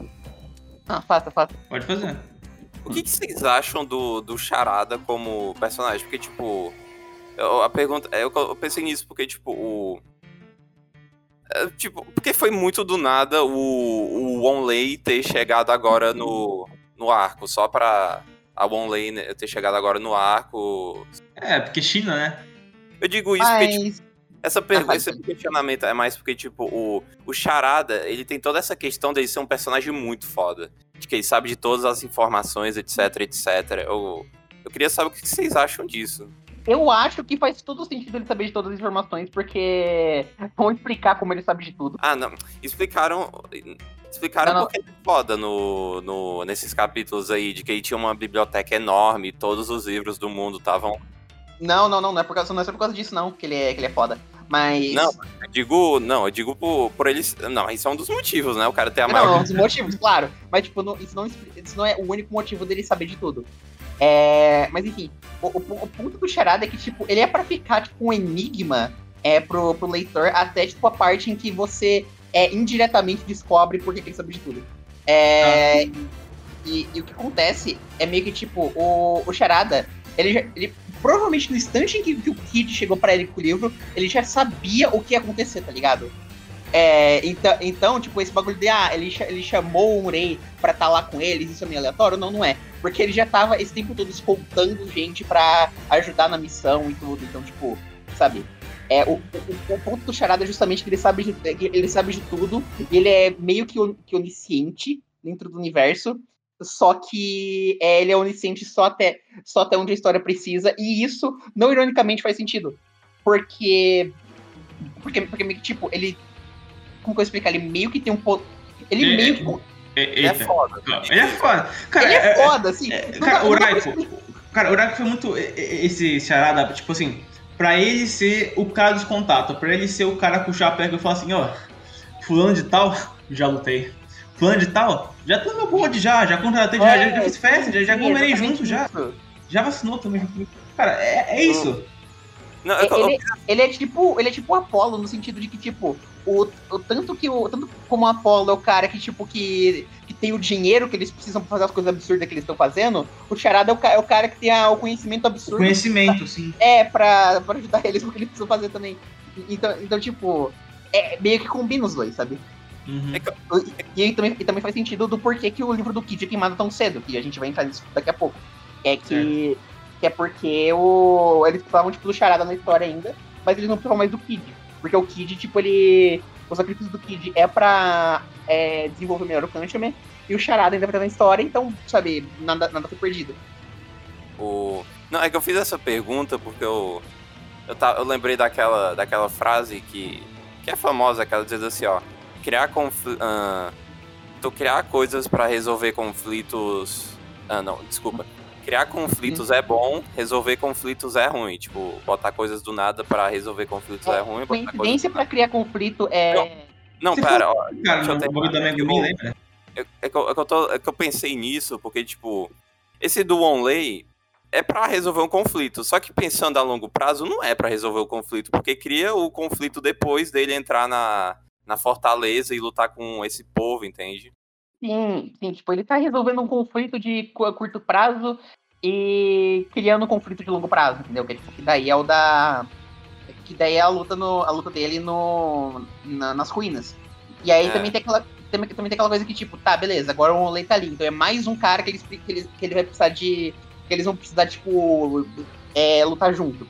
Ah, faça, faça. Pode fazer. O que, que vocês acham do, do Charada como personagem? Porque, tipo, eu, a pergunta. Eu, eu pensei nisso porque, tipo, o. é, tipo, porque foi muito do nada o, o Onlay ter chegado agora no, no arco, só pra a Onlay né, ter chegado agora no arco. É, porque China, né? Eu digo isso porque, tipo, Mas, essa pergunta, Ah, esse questionamento é mais porque, tipo, o, o Charada, ele tem toda essa questão dele ser um personagem muito foda. De que ele sabe de todas as informações, etc, etc. Eu, eu queria saber o que vocês acham disso. eu acho que faz todo sentido ele saber de todas as informações, porque vão explicar como ele sabe de tudo. Ah, não. Explicaram. Explicaram Não, não. porque ele é foda no, no, nesses capítulos aí, de que ele tinha uma biblioteca enorme, todos os livros do mundo estavam. Não, não, não, não é por causa, não é só por causa disso, não, que ele é, que ele é foda. Mas. Não, Eu digo. Não, eu digo por, por eles. Não, isso é um dos motivos, né? O cara tem a Não, maior. os motivos, claro. Mas, tipo, não- isso, não, isso não é o único motivo dele saber de tudo. É, mas, enfim, o, o- o ponto do Charada é que, tipo, ele é pra ficar, tipo, um enigma é, pro, pro leitor até, tipo, a parte em que você é, indiretamente descobre por que ele sabe de tudo. É, e, e, o que acontece é meio que, tipo, o, o Charada, ele, já, ele provavelmente no instante em que, que o Kid chegou para ele com o livro, ele já sabia o que ia acontecer, tá ligado? É, então, então, tipo, esse bagulho de, ah, ele, ele chamou o Murray pra estar tá lá com eles, isso é meio aleatório? Não, não é. Porque ele já tava esse tempo todo escoltando gente pra ajudar na missão e tudo. Então, tipo, sabe? É, o, o, o ponto do Charada é justamente que ele sabe de, ele sabe de tudo, ele é meio que, que onisciente dentro do universo, só que é, ele é onisciente só até, só até onde a história precisa, e isso, não ironicamente, faz sentido. Porque. Porque, porque tipo, ele como que eu explicar? Ele meio que tem um Ele é, meio que. É, ele é foda. Ele é foda. Cara, ele é, é foda, assim. É, cara, o Raiko. Cara, o Raiko foi muito. Esse charada, tipo assim, pra ele ser o cara dos contatos, pra ele ser o cara com o chapéu que falo assim, ó, fulano de tal, já lutei. Fulano de tal, já tô no meu bonde já, já contratei, já, já, já fiz festa, já, já comerei junto já. Já vacinou também. Cara, é, é isso. Não, eu, ele, ele, é tipo, ele é tipo o Apollo, no sentido de que, tipo, o, o tanto que o. Tanto como o Apollo é o cara que, tipo, que, que tem o dinheiro que eles precisam pra fazer as coisas absurdas que eles estão fazendo, o Charada é o, é o, cara que tem a, o conhecimento absurdo. O conhecimento, pra, sim. É, pra, pra ajudar eles porque eles precisam fazer também. Então, então tipo, é meio que combina os dois, sabe? Uhum. E, e, também, e também faz sentido do porquê que o livro do Kid é queimado tão cedo, que a gente vai entrar nisso daqui a pouco. É que. Certo que é porque o, eles precisavam, tipo, do Charada na história ainda, mas eles não precisavam mais do Kid. Porque o Kid, tipo, ele. O sacrifício do Kid é pra é, desenvolver melhor o Kanchaman, e o Charada ainda vai estar na história, então, sabe, nada, nada foi perdido. O... Não, é que eu fiz essa pergunta porque eu. Eu, tá, eu lembrei daquela, daquela frase que, que é famosa, aquela diz assim, ó. Criar conflitos. Uh, tu criar coisas para resolver conflitos. Ah, não, desculpa criar conflitos é bom, resolver conflitos é ruim. Tipo, botar coisas do nada para resolver conflitos é, é ruim. Coincidência para criar conflito é. Não, não pera, ó, cara, deixa eu ter... também que eu me lembro. É, é, que eu, é, que eu tô, é que eu pensei nisso, porque, tipo, esse do Onlay é para resolver um conflito. Só que pensando a longo prazo, não é para resolver o conflito, porque cria o conflito depois dele entrar na, na fortaleza e lutar com esse povo, entende? Sim, sim, tipo, ele tá resolvendo um conflito de curto prazo e criando um conflito de longo prazo, entendeu? Que, tipo, que daí é o da. Que daí é a luta, no, a luta dele no, na, nas ruínas. E aí é. também, tem aquela, também, também tem aquela coisa que, tipo, tá, beleza, agora o Olay tá ali. Então é mais um cara que, eles, que, ele, que ele vai precisar de. Que eles vão precisar, tipo, é, lutar junto.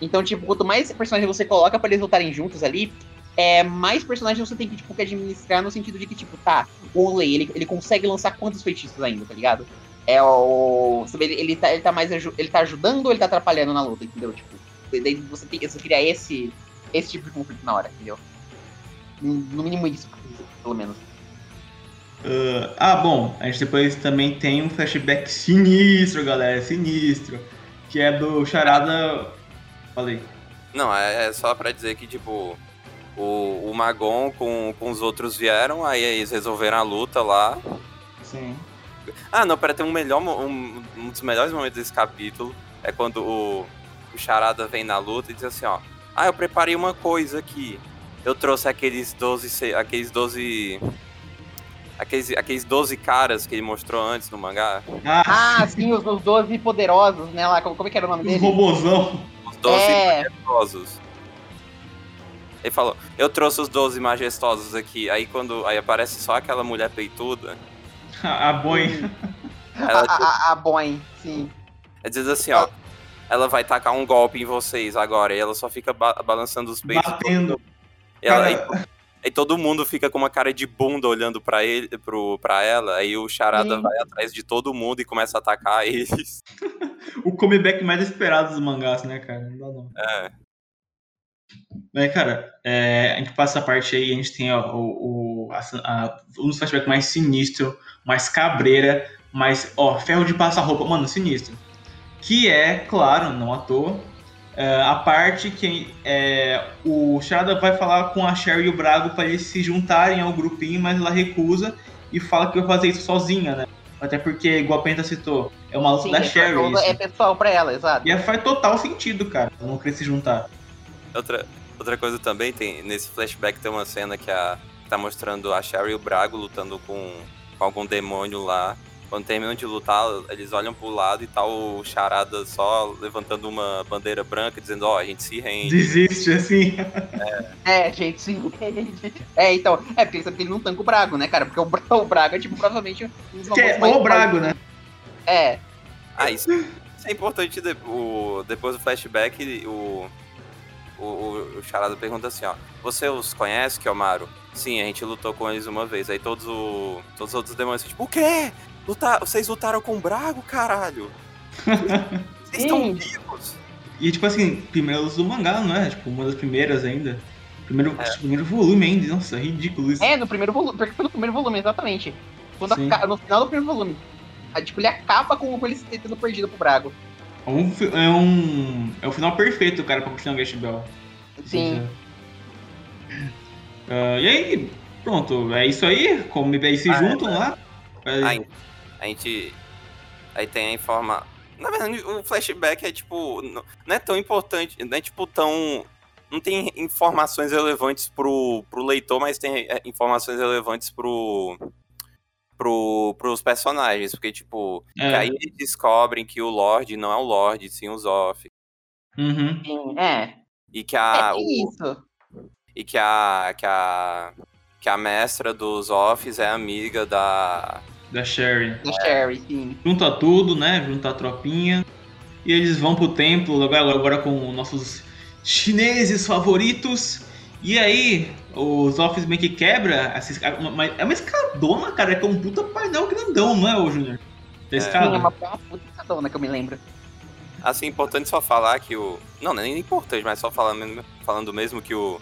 Então, tipo, quanto mais personagens você coloca para eles lutarem juntos ali, é, mais personagens você tem que, tipo, que administrar no sentido de que, tipo, tá, o Olay, ele, ele consegue lançar quantos feitiços ainda, tá ligado? é o. Ele, ele, tá, ele tá mais ele tá ajudando ou ele tá atrapalhando na luta, entendeu? Tipo, daí você, tem, você cria esse, esse tipo de conflito na hora, entendeu? No mínimo isso, pelo menos. Uh, ah, bom, a gente depois também tem um flashback sinistro, galera, sinistro. Que é do Charada. Falei. Não, é, é só pra dizer que, tipo, o, o Magon com, com os outros vieram, aí eles resolveram a luta lá. Sim. Ah, não, pera, tem um melhor um, um dos melhores momentos desse capítulo é quando o, o Charada vem na luta e diz assim, ó. Ah, eu preparei uma coisa aqui. Eu trouxe aqueles 12. Aqueles 12. Aqueles, aqueles 12 caras que ele mostrou antes no mangá. Ah, ah sim, os, os 12 poderosos, né? Lá, como, como é que era o nome deles? Os robôzão. Os 12 é. majestosos. Ele falou, eu trouxe os 12 majestosos aqui. Aí quando. Aí aparece só aquela mulher peituda. A, Boeing. Ela, a, a, a sim. Ela diz assim, ó. Ela vai tacar um golpe em vocês agora. E ela só fica ba balançando os peitos. Batendo. E, ela, e, e, todo mundo fica com uma cara de bunda olhando pra, ele, pro, pra ela. Aí o Charada sim. vai atrás de todo mundo e começa a atacar eles. o comeback mais esperado dos mangás, né, cara? Não dá não. É. É, cara, é, a gente passa a parte aí, a gente tem ó, o, o a, a, um dos flashbacks mais sinistro, mais cabreira, mais, ó, ferro de passar roupa, mano, sinistro. Que é, claro, não à toa, é, a parte que é, o Charada vai falar com a Sherry e o Brago para eles se juntarem ao grupinho, mas ela recusa e fala que vai fazer isso sozinha, né? Até porque, igual a Penta citou, é uma luta Sim, da Sherry. É pessoal pra ela, exato. E faz total sentido, cara, ela não querer se juntar. Outra, outra coisa também, tem nesse flashback tem uma cena que, a, que tá mostrando a Sherry e o Brago lutando com, com algum demônio lá. quando terminam de lutar, eles olham pro lado e tá o Charada só levantando uma bandeira branca, dizendo, ó, oh, a gente se rende. Desiste, assim. É, é gente se rende. É, então, é porque ele não tanca o Brago, né, cara? Porque o, o Brago é, tipo, provavelmente... Um que é o Brago, né? É. Ah, isso, isso é importante, de, o, depois do flashback, o, o, o, Charada pergunta assim, ó, você os conhece, Kiyomaru? Sim, a gente lutou com eles uma vez. Aí todos, o, todos os outros demônios, tipo, o quê? Lutar, vocês lutaram com o Brago, caralho? Vocês estão vivos? E tipo assim, primeiros do mangá, não é? Tipo, uma das primeiras ainda. Primeiro, é. primeiro volume ainda, nossa, é ridículo isso. É, no primeiro volume, porque foi no primeiro volume, exatamente. Quando a, no final do primeiro volume. A, tipo, ele acaba com, com ele tendo perdido pro Brago. É um, é um. É o final perfeito, cara, pra continuar o Gash Bell. Sim. Uh, e aí, pronto, é isso aí. Como aí se ah, juntam é, lá. Aí, a gente. Aí tem a informa. Na verdade, o flashback é tipo. Não é tão importante. Não é tipo tão. Não tem informações relevantes pro, pro leitor, mas tem é, informações relevantes pro. Pro, pros personagens, porque, tipo, é. aí eles descobrem que o Lorde não é o Lorde, sim o Zoff. Uhum. É. E que a. É isso. e que a. Que a. Que a mestra dos Offs é amiga da da Sherry. Da Sherry, sim. Junta tudo, né? Junta a tropinha. E eles vão pro templo agora, agora com nossos chineses favoritos. E aí, os Office meio que quebra essa escada. É uma escadona, cara, que é um puta painel grandão, não é, ô Junior? Da é. escada. É uma puta escadona que eu me lembro. Assim, importante só falar que o. Não, não é nem importante, mas só falando, falando mesmo que o.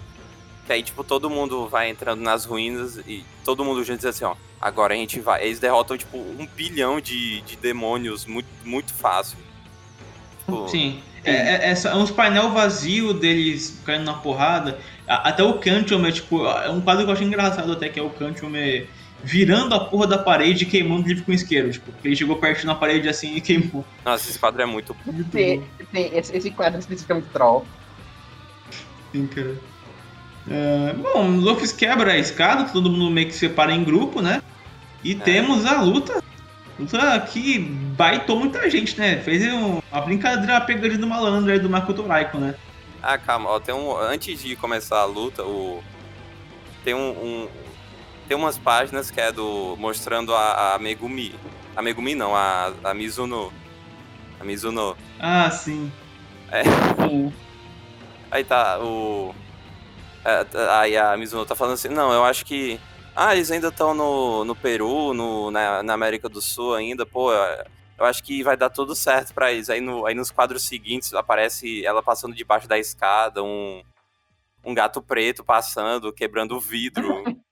Que aí, tipo, todo mundo vai entrando nas ruínas e todo mundo junto diz assim, ó. Agora a gente vai. Eles derrotam, tipo, um bilhão de, de demônios muito, muito fácil. Tipo... Sim. É, é, é, é uns painel vazio deles caindo na porrada. Até o Kantium é tipo. É um quadro que eu acho engraçado até, que é o Kantium virando a porra da parede e queimando o livro com isqueiro. Tipo, ele chegou perto na parede assim e queimou. Nossa, esse quadro é muito. muito sim, sim, esse, esse quadro especificamente troll. Sim, cara. É, bom, o Luffy quebra a escada, todo mundo meio que se separa em grupo, né? E é. temos a luta. Luta que baitou muita gente, né? Fez uma brincadeira, a pegadinha do malandro aí do Makoto Raiko, né? Ah, calma, ó, tem um. Antes de começar a luta, o. Tem um, um. tem umas páginas que é do. mostrando a, a Megumi. A Megumi não, a, a Mizuno. A Mizuno. Ah, sim. É. Aí tá, o. É, aí a Mizuno tá falando assim, não, eu acho que. Ah, eles ainda estão no, no Peru, no, na, na, América do Sul ainda, pô, eu acho que vai dar tudo certo para eles. Aí, no, aí nos quadros seguintes aparece ela passando debaixo da escada, um, um gato preto passando, quebrando o vidro.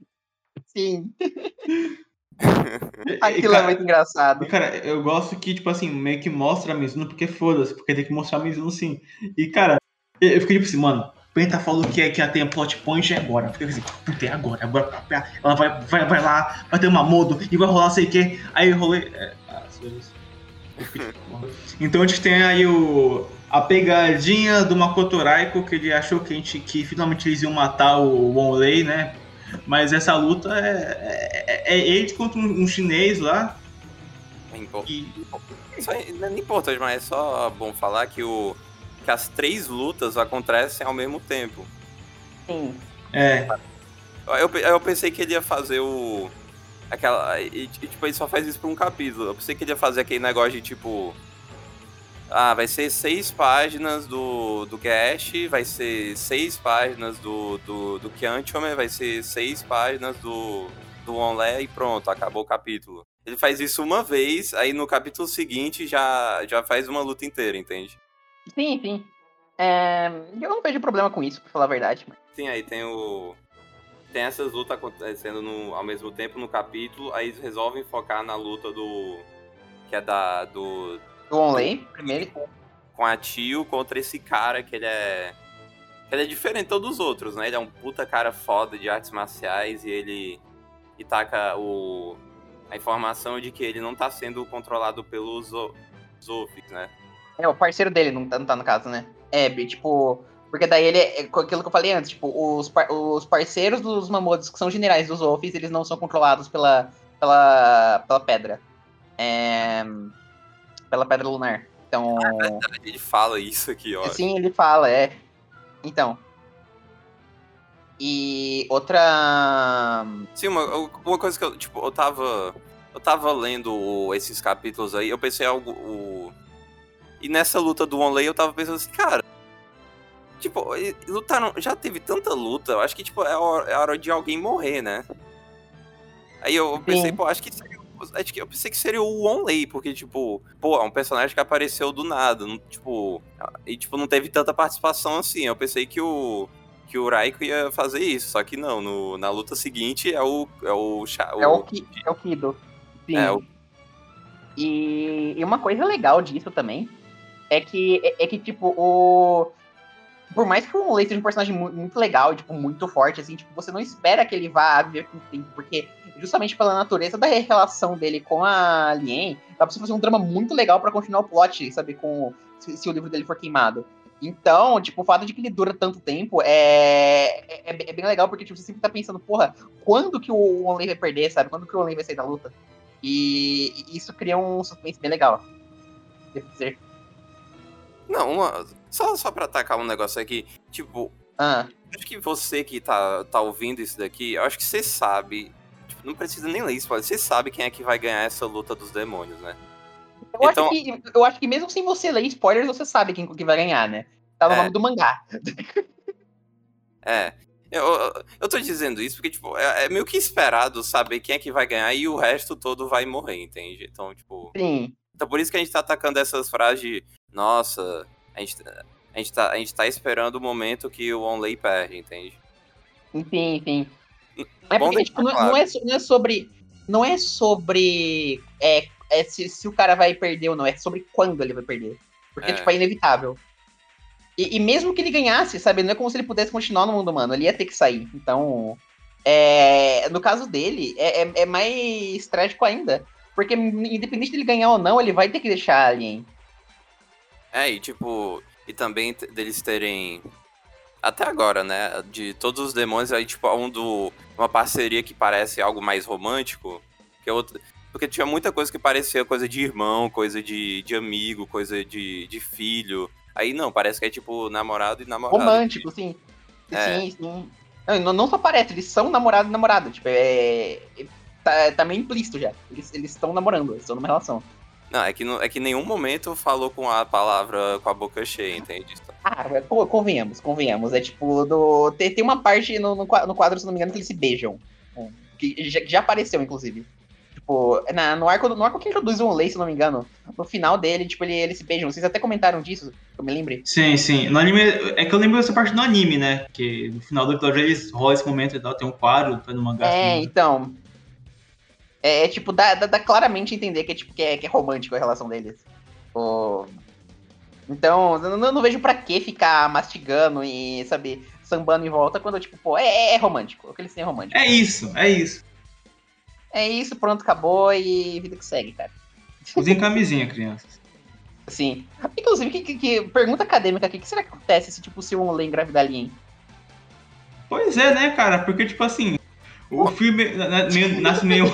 Sim. Aquilo cara, é muito engraçado. Cara, eu gosto que, tipo assim, meio que mostra a Mizuno, porque foda-se, porque tem que mostrar a Mizuno sim. E, cara, eu fiquei tipo assim, mano, Penta falou que, que ela tem a plot point é agora. Fica assim, puta, é agora, agora. Ela vai, vai, vai lá, vai ter uma modo e vai rolar sei o que. Aí eu rolei. É, ah, então a gente tem aí o, a pegadinha do Makoto Raiko, que ele achou que, a gente, que finalmente eles iam matar o Wonley, né? Mas essa luta é, é, é ele contra um, um, chinês lá. É importante. E... Só, não é importante, mas é só bom falar que o que as três lutas acontecem ao mesmo tempo. Sim. É. Eu, eu pensei que ele ia fazer o. Aquela. E, tipo, ele só faz isso por um capítulo. Eu pensei que ele ia fazer aquele negócio de tipo. Ah, vai ser seis páginas do, do Gash, vai ser seis páginas do, do, do Kyanchome, vai ser seis páginas do, do Onlé e pronto, acabou o capítulo. Ele faz isso uma vez, aí no capítulo seguinte já, já faz uma luta inteira, entende? Sim, sim. É, eu não vejo problema com isso, pra falar a verdade. Sim, aí tem o. Tem essas lutas acontecendo no, ao mesmo tempo no capítulo, aí eles resolvem focar na luta do. Que é da. Do. Do Onley, primeiro. Com a Tio contra esse cara que ele é. Ele é diferente de todos os outros, né? Ele é um puta cara foda de artes marciais e ele. E taca o. A informação de que ele não tá sendo controlado pelos Zofix, né? É, o parceiro dele não tá, não tá no caso, né? É, tipo. Porque daí ele é aquilo que eu falei antes, tipo, os, par, os parceiros dos Mamodos, que são generais dos Wolfs, eles não são controlados pela, pela, pela pedra. é, pela Pedra Lunar. Então. Verdade, ele fala isso aqui, ó. Sim, ele fala, é. Então. E outra. Sim, uma, uma coisa que eu, tipo, eu tava. Eu tava lendo esses capítulos aí, eu pensei algo. O... E nessa luta do Onley eu tava pensando assim, cara. Tipo, lutaram. Já teve tanta luta, eu acho que, tipo, é hora, é hora de alguém morrer, né? Aí eu pensei, Sim. pô, acho que seria acho que eu pensei que seria o Onley, porque, tipo, pô, é um personagem que apareceu do nada, não, tipo, e, tipo, não teve tanta participação assim. Eu pensei que o, que o Raiko ia fazer isso, só que não, no, na luta seguinte é o. É o, o, é o, Ki, é o Kido. Sim. É, o... E, e uma coisa legal disso também é que, é, é que tipo, o por mais que o Onley seja um personagem muito, legal, tipo, muito forte, assim, tipo, você não espera que ele vá viver com o tempo, porque justamente pela natureza da relação dele com a Lien, dá pra você fazer um drama muito legal para continuar o plot, sabe, com se, se, o livro dele for queimado. Então, tipo, o fato de que ele dura tanto tempo é, é, é bem legal, porque tipo, você sempre tá pensando, porra, quando que o Onley vai perder, sabe? Quando que o Onley vai sair da luta? E, e isso cria um suspense bem legal. Devo dizer. Não, uma, só, só pra atacar um negócio aqui, tipo, ah. acho que você que tá, tá ouvindo isso daqui, eu acho que você sabe. Tipo, não precisa nem ler isso, você sabe quem é que vai ganhar essa luta dos demônios, né? Eu, então... acho, que, eu acho que mesmo sem você ler spoilers, você sabe quem que vai ganhar, né? Tá no é. nome do mangá. é. Eu, eu tô dizendo isso porque, tipo, é, é, meio que esperado saber quem é que vai ganhar e o resto todo vai morrer, entende? Então, tipo. Sim. Então por isso que a gente tá atacando essas frases de, nossa, a gente, a gente, tá, a gente tá esperando o momento que o Onley perde, entende? Enfim, enfim. É porque, tipo, não, não, é, não é sobre. Não é sobre é, é se, se, o cara vai perder ou não, é sobre quando ele vai perder. Porque, é. tipo, é inevitável. E, e, mesmo que ele ganhasse, sabe, não é como se ele pudesse continuar no mundo humano, ele ia ter que sair. Então, é, no caso dele, é, é, é mais trágico ainda. Porque, independente dele ganhar ou não, ele vai ter que deixar Alien. É, e tipo, e também deles terem. Até agora, né? De todos os demônios, aí, tipo, um do. Uma parceria que parece algo mais romântico. Que é outro. Porque tinha muita coisa que parecia coisa de irmão, coisa de, de amigo, coisa de, de filho. Aí não, parece que é tipo namorado e namorado. Romântico, sim. É. Sim, sim. Não, não só parece, eles são namorado e namorada. Tipo, é. Tá, tá meio implícito já. Eles estão namorando, eles estão numa relação. Não, é que, é que em nenhum momento falou com a palavra com a boca cheia, entende? Ah, convenhamos, convenhamos. É tipo, do, tem, tem uma parte no, no quadro, se não me engano, que eles se beijam. Que já, já apareceu, inclusive. Tipo, na, no, arco, no arco que introduz um Lei, se não me engano, no final dele, tipo, ele, eles se beijam. Vocês até comentaram disso, que eu me lembre. Sim, sim. No anime, é que eu lembro dessa parte do anime, né? Que no final do episódio eles rolam esse momento e tal, tem um quadro, tá no mangá. É, assim, então. É, é, tipo, dá, dá, dá, claramente entender que é, tipo, que é, que é romântico a relação deles. O... Então, eu não, não, vejo pra que ficar mastigando e, sabe, sambando em volta quando, tipo, pô, é, é romântico. O que eles têm é romântico. É isso, é isso. É isso, pronto, acabou e vida que segue, cara. Usem camisinha, crianças. Sim. Inclusive, que, que, que pergunta acadêmica aqui, o que será que acontece se, tipo, se um lê engravidar ali, hein? Pois é, né, cara? Porque, tipo assim, o filme nasce meio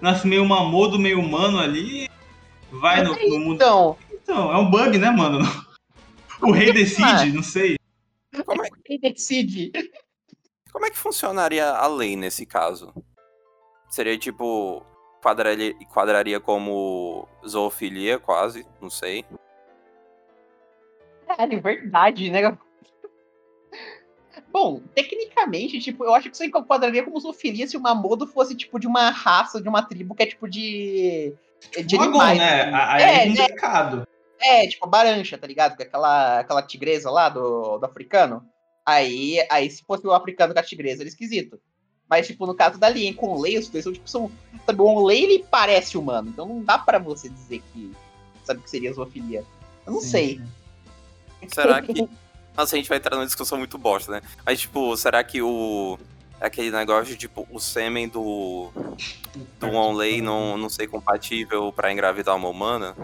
nasce meio mamodo, meio humano ali, vai no, no mundo. Então. então, é um bug, né, mano? O rei decide, não sei. Como é... O rei decide. Como é que funcionaria a lei nesse caso? Seria tipo. Quadraria, quadraria como zoofilia, quase, não sei. É, de verdade, né? Bom, tecnicamente, tipo, eu acho que isso enquadraria como zoofilia se o Mamodo fosse, tipo, de uma raça, de uma tribo que é, tipo, de... de tipo, animais. né? Assim. Aí é, é complicado. Né? É, tipo, a Barancha, tá ligado? É aquela, aquela tigresa lá do, do africano. Aí, aí, se fosse o africano com a tigresa, era esquisito. Mas, tipo, no caso da Lien com o Lei, os dois são, tipo, são... Sabe, o Lei, ele parece humano. Então não dá pra você dizer que... Sabe, que seria zoofilia. Eu não sim, sei. Será que... Nossa, a gente vai entrar numa discussão muito bosta, né? Mas, tipo, será que o. Aquele negócio de, tipo, o sêmen do. Do Onlay não, não ser compatível pra engravidar uma humana?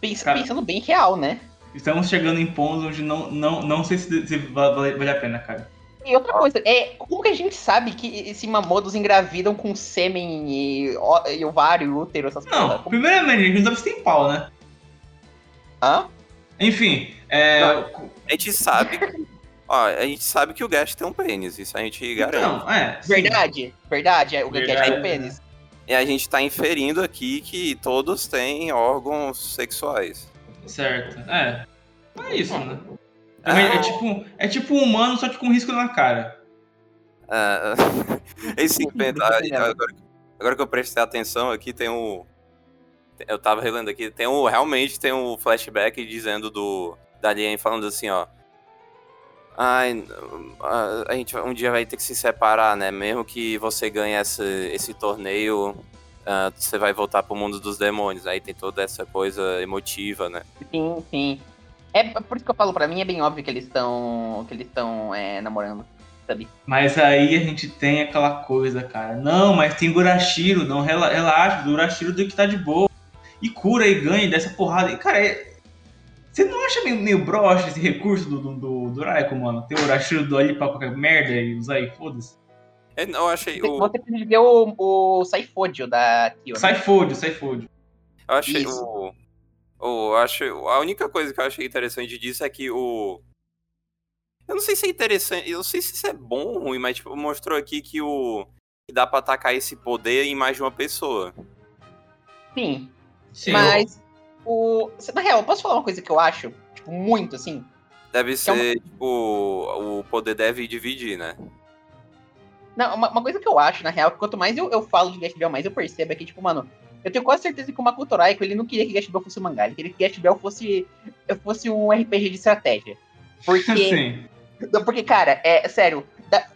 Pensa, cara, pensando bem real, né? Estamos chegando em pontos onde não, não, não sei se, se vale, vale a pena, cara. E outra coisa, é, como que a gente sabe que esse mamodos engravidam com sêmen e, ó- e ovário, e útero, essas Não, coisas? Como- primeiramente, a gente não sabe se tem pau, né? Hã? Enfim, é. A gente sabe. Ó, a gente sabe que o Gash tem um pênis, isso a gente garante. Então, é. sim. Verdade, verdade, é, o Verdade. tem pênis. E a gente tá inferindo aqui que todos têm órgãos sexuais. Certo. É. É isso, né? Ah. É, é tipo, é tipo um humano, só que com risco na cara. Ah, esse inventário. Agora, agora que eu prestei atenção aqui, tem um. Eu tava relendo aqui, tem um. Realmente tem um flashback dizendo do. Da Alien falando assim, ó. Ai, a, a gente um dia vai ter que se separar, né? Mesmo que você ganhe esse, esse torneio, ah, você vai voltar pro mundo dos demônios. Aí tem toda essa coisa emotiva, né? Sim, sim. É por isso que eu falo, pra mim é bem óbvio que eles estão. que eles estão é, namorando, sabe? Mas aí a gente tem aquela coisa, cara. Não, mas tem Gurashiro, não, rela- relaxa, o Gurashiro do que tá de boa. E cura e ganha dessa porrada. E, cara, é- você não acha meio, meio broxa esse recurso do, do, do, do Raiko, mano? Ter o do ali pra qualquer merda e usar e foda-se. Eu, eu achei. Você, O, você precisa ver o, o Saifodio da Kyo. né? Sai fode, sai fode. Eu achei Isso. o, o. eu acho, a única coisa que eu achei interessante disso é que o. Eu não sei se é interessante. Eu não sei se isso é bom ou ruim, mas tipo, mostrou aqui que o. Que dá pra atacar esse poder em mais de uma pessoa. Sim. Sim. Mas o. Na real, eu posso falar uma coisa que eu acho? Tipo, muito assim. Deve é uma- ser, tipo, o poder deve dividir, né? Não, uma, uma coisa que eu acho, na real, que quanto mais eu, eu falo de Gash Bell, mais eu percebo é que, tipo, mano, eu tenho quase certeza que o Makoto Raiko, ele não queria que Gash Bell fosse um mangá, ele queria que Gash Bell fosse, fosse um RPG de estratégia. Porque, Sim. porque cara, é sério, da-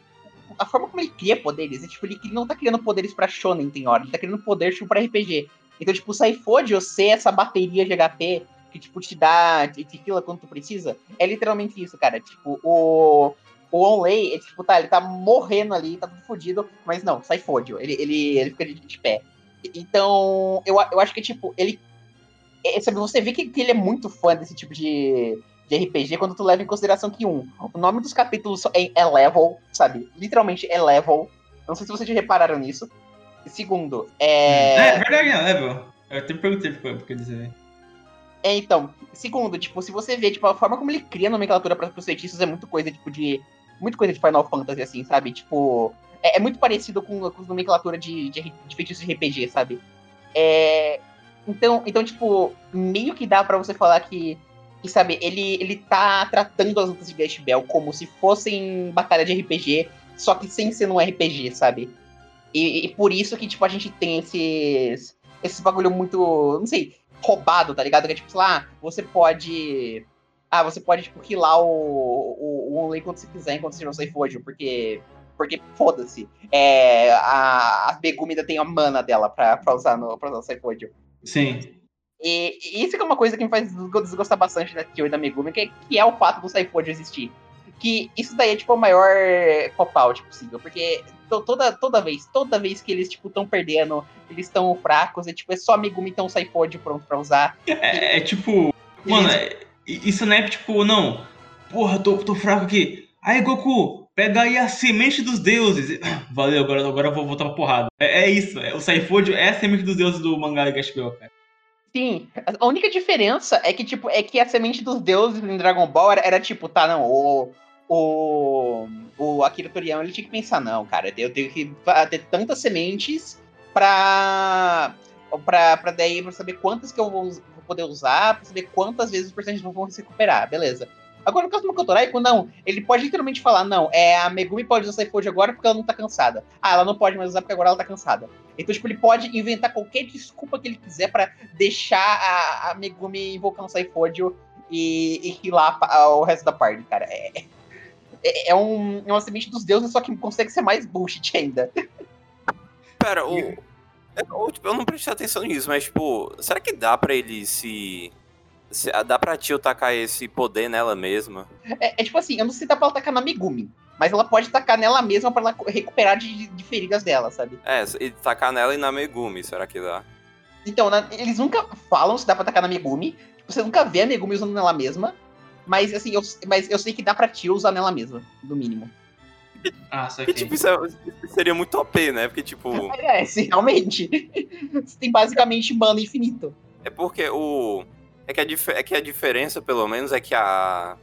a forma como ele cria poderes, é, tipo, ele, ele não tá criando poderes pra Shonen, tem hora, ele tá criando poder, tipo, pra RPG. Então, tipo, o Saifodio ser essa bateria de HP que, tipo, te dá, te, te quando tu precisa, é literalmente isso, cara. Tipo, o, o Onlay, ele, tipo, tá, ele tá morrendo ali, tá tudo fodido, mas não, Saifodio, ele, ele, ele fica de, de pé. Então, eu, eu acho que, tipo, ele. é, sabe, você vê que, que ele é muito fã desse tipo de, de RPG quando tu leva em consideração que, um, o nome dos capítulos é, é level, sabe? Literalmente é level. Não sei se vocês já repararam nisso. E segundo, É, é. verdade, não, level. Eu até perguntei por que dizer. É, então, segundo, tipo, se você vê, tipo, a forma como ele cria a nomenclatura para os feitiços é muito coisa, tipo, de. Muito coisa de Final Fantasy, assim, sabe? Tipo. É, é muito parecido com, com a nomenclatura de, de, de feitiços de RPG, sabe? É. Então, então, tipo, meio que dá pra você falar que. que sabe, ele, ele tá tratando as lutas de Gash Bell como se fossem batalha de RPG, só que sem ser num RPG, sabe? E, e por isso que, tipo, a gente tem esses. Esse bagulho muito. Não sei, roubado, tá ligado? Que é tipo, sei lá, você pode. Ah, você pode, tipo, killar o, o, o Onlay quando você quiser, enquanto você não sai Fojo, porque. Porque foda-se. É, a, a Megumi ainda tem a mana dela pra, pra usar no pra usar o Saifodio. Sim. E, e isso que é uma coisa que me faz desgo- desgostar bastante da e da Megumi, que, é- que é o fato do Saifodio existir. Que isso daí é, tipo, o maior cop-out possível. Porque to- toda, toda vez, toda vez que eles, tipo, estão perdendo, eles estão fracos, é tipo, é só Megumi ter um Saifodio pronto pra usar. É, é tipo. Mano, é- isso não é tipo, não. Porra, tô, tô fraco aqui. Aí, Goku, pega aí a semente dos deuses. Valeu, agora, agora eu vou voltar pra porrada. É, é isso, é, o Saifodio é a semente dos deuses do mangá Bell, cara. Sim, a única diferença é que, tipo, é que a semente dos deuses em Dragon Ball era, era tipo, tá, não, o. O. O Akira Toriyama ele tinha que pensar, não, cara, eu tenho que ter tantas sementes pra. Pra, pra daí pra saber quantas que eu vou, vou poder usar, pra saber quantas vezes os personagens vão se recuperar, beleza. Agora, no caso do Makoto Raiko, não. Ele pode literalmente falar, não, é a Megumi pode usar Saifoji agora porque ela não tá cansada. Ah, ela não pode mais usar porque agora ela tá cansada. Então, tipo, ele pode inventar qualquer desculpa que ele quiser pra deixar a, a Megumi invocar um Saifodio e, e pa- o resto da party, cara. É, é, é um, é uma semente dos deuses, só que consegue ser mais bullshit ainda. Pera, o. Eu, tipo, eu não prestei atenção nisso, mas, tipo, será que dá pra ele se. se dá pra Tio tacar esse poder nela mesma? É, é tipo assim, eu não sei se dá pra ela tacar na Megumi, mas ela pode tacar nela mesma pra ela recuperar de, de feridas dela, sabe? É, e tacar nela e na Megumi, será que dá? Então, na- eles nunca falam se dá pra tacar na Megumi. Tipo, você nunca vê a Megumi usando nela mesma. Mas assim, eu, mas eu sei que dá pra Tio usar nela mesma, no mínimo. Ah, só Porque, que. tipo, isso, é- isso seria muito OP, né? Porque, tipo, É, sim, realmente. Você tem basicamente mana infinito. é porque o. É que a, dif- é que a diferença, pelo menos, é que a.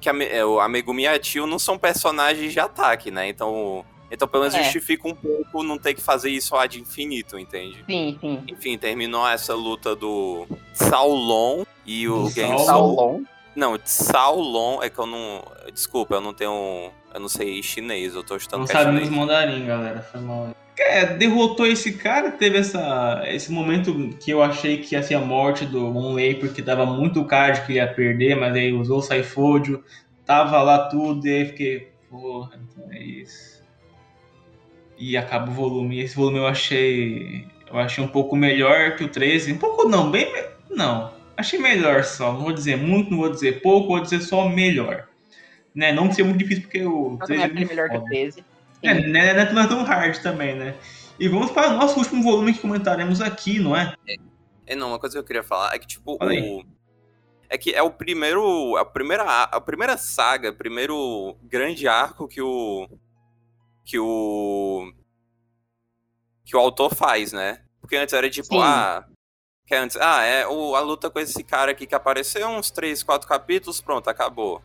Que a, Me- é, o- a Megumi e a Tio não são personagens de ataque, né? Então. Então, pelo menos, É. justifica um pouco não ter que fazer isso ad infinito, entende? Sim, sim. Enfim, terminou essa luta do Saulon e o Do Gensou. Saulon. Não, Saulon é que eu não. Desculpa, eu não tenho. Eu não sei chinês, eu tô chutando Não é sabemos mandarim, galera. Foi mal. É, derrotou esse cara, teve essa, esse momento que eu achei que ia ser a morte do Monley, porque dava muito card que ele ia perder, mas aí usou o Saifodio, tava lá tudo, e aí fiquei, porra, então é isso. E acaba o volume. Esse volume eu achei. Eu achei um pouco melhor que o 13. Um pouco não, bem. Não. Achei melhor só. Não vou dizer muito, não vou dizer pouco, vou dizer só melhor. Né? Não que seja muito difícil, porque o Eu 13 também é muito melhor que o foda. 13. É, né, não é não é tão hard também, né? E vamos para o nosso último volume que comentaremos aqui, não é? É, não, uma coisa que eu queria falar é que, tipo, Fala aí. o. É que é o primeiro. A primeira, a primeira saga, primeiro grande arco que o. Que o. Que o autor faz, né? Porque antes era tipo, Sim. ah. Que antes, ah, é o, a luta com esse cara aqui que apareceu uns 3, 4 capítulos, pronto, acabou.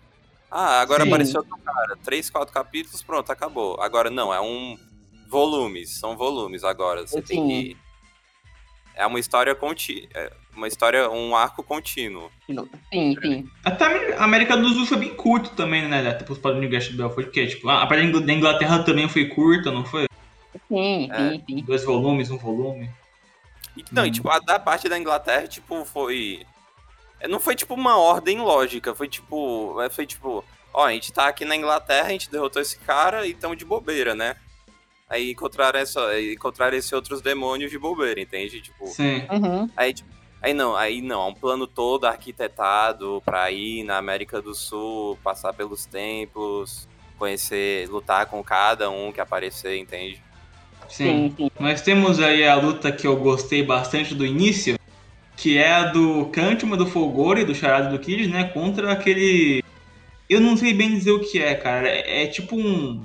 Ah, agora Sim. apareceu outro cara, 3, 4 capítulos, pronto, acabou. Agora não, é um. Volumes, são volumes agora. Você tem Sim. que. É uma história conti... é uma história, um arco contínuo. Sim, sim. Até a América do Sul foi bem curto também, né? Tipo, os padrões de Gash Bell foi o quê? Tipo, a parte da Inglaterra também foi curta, não foi? Sim, É. sim, sim. Dois volumes, um volume. E, não, e Hum. tipo, a da parte da Inglaterra, tipo, foi. é, Não foi tipo uma ordem lógica, foi tipo. é, Foi tipo, ó, a gente tá aqui na Inglaterra, a gente derrotou esse cara e tamo de bobeira, né? Aí encontraram, essa, encontraram esses outros demônios de bobeira, entende? Tipo, Sim. Uhum. aí, tipo, aí não, aí não, é um plano todo arquitetado pra ir na América do Sul, passar pelos templos, conhecer, lutar com cada um que aparecer, entende? Sim. Sim, sim. Nós temos aí a luta que eu gostei bastante do início, que é a do Kantma, do Folgore, do Charado do Kid, né? Contra aquele. Eu não sei bem dizer o que é, cara. É, é tipo um.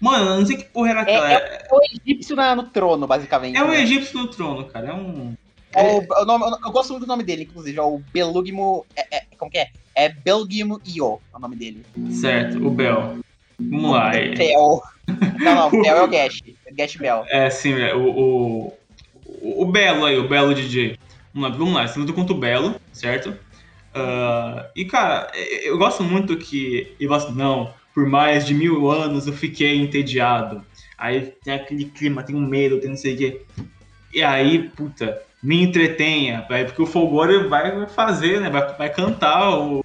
Mano, eu não sei que porra era aquela. É, O egípcio na- no trono, basicamente. é né? egípcio no trono, cara. É um. É o- o nome- eu gosto muito do nome dele, inclusive. É o Belugimo. É, é- como que é? É Belgimo Io, é o nome dele. Certo, o Bel. Vamos lá. é- Bel. Não, não, Bel é o Gash. Gash Bel. É, sim, é, o, o, o, Belo aí, o Belo DJ. Vamos lá, vamos lá, você luta contra o Belo, certo? Ah, e, cara, eu gosto muito que ele fala assim, não, por mais de mil anos eu fiquei entediado. Aí tem aquele clima, tem um medo, tem não sei o quê. E aí, puta, me entretenha, porque o Folgore vai fazer, né? Vai, vai cantar o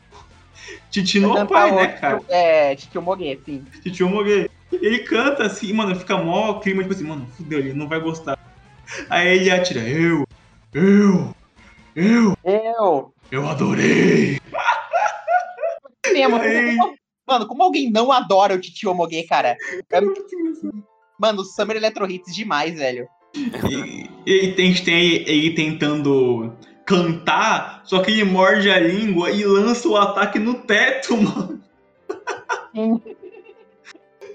Titi no Vai pai, né, o- cara? É, Titio Mogue, sim. Titi Mogue. Ele canta assim, mano, fica mó clima, tipo assim, mano, fudeu, ele não vai gostar. Aí ele atira, eu, eu, eu, Eu. eu adorei. Temos. Aí. Mano, como alguém não adora o Titio Mogue, cara? É- Mano, o Summer Electro Hits demais, velho. E, e tem, tem ele tentando cantar, só que ele morde a língua e lança o ataque no teto, mano.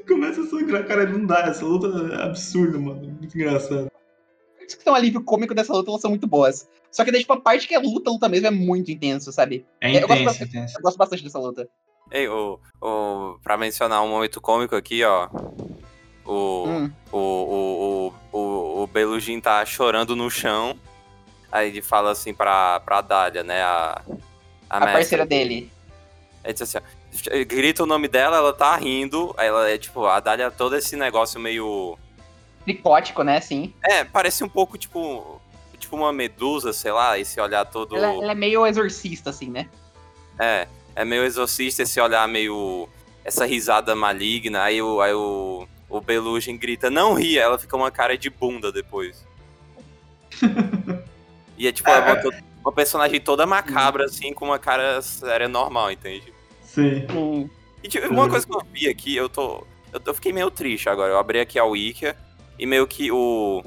Começa a sangrar, cara, não dá, essa luta é absurda, mano, muito engraçado. Isso que tem um alívio cômico dessa luta, elas são muito boas. Só que daí, tipo, a parte que é luta, luta mesmo, é muito intenso, sabe? É Eu gosto intenso, bastante. intenso. Eu gosto bastante dessa luta. Ei, o, o, pra mencionar um momento cômico aqui, ó. O, Hum. o, o, o, o, o Belugin tá chorando no chão. Aí ele fala assim pra, pra Dália, né? A, a, A parceira dele. Aí diz assim, ó, grita o nome dela, ela tá rindo. Aí ela é tipo, a Dália todo esse negócio meio. Psicótico, né? Sim. É, parece um pouco tipo. Tipo uma medusa, sei lá, esse olhar todo. Ela, ela é meio exorcista, assim, né? É, é meio exorcista esse olhar meio. Essa risada maligna. Aí o, aí o, o Belugin grita, não ria, ela fica uma cara de bunda depois. e é tipo, ela Ah. botou uma personagem toda macabra, assim, com uma cara séria normal, entende? Sim. Sim. E tipo, uma coisa que eu vi aqui, eu tô. Eu, tô- eu fiquei meio triste agora. Eu abri aqui a Wikia e meio que o.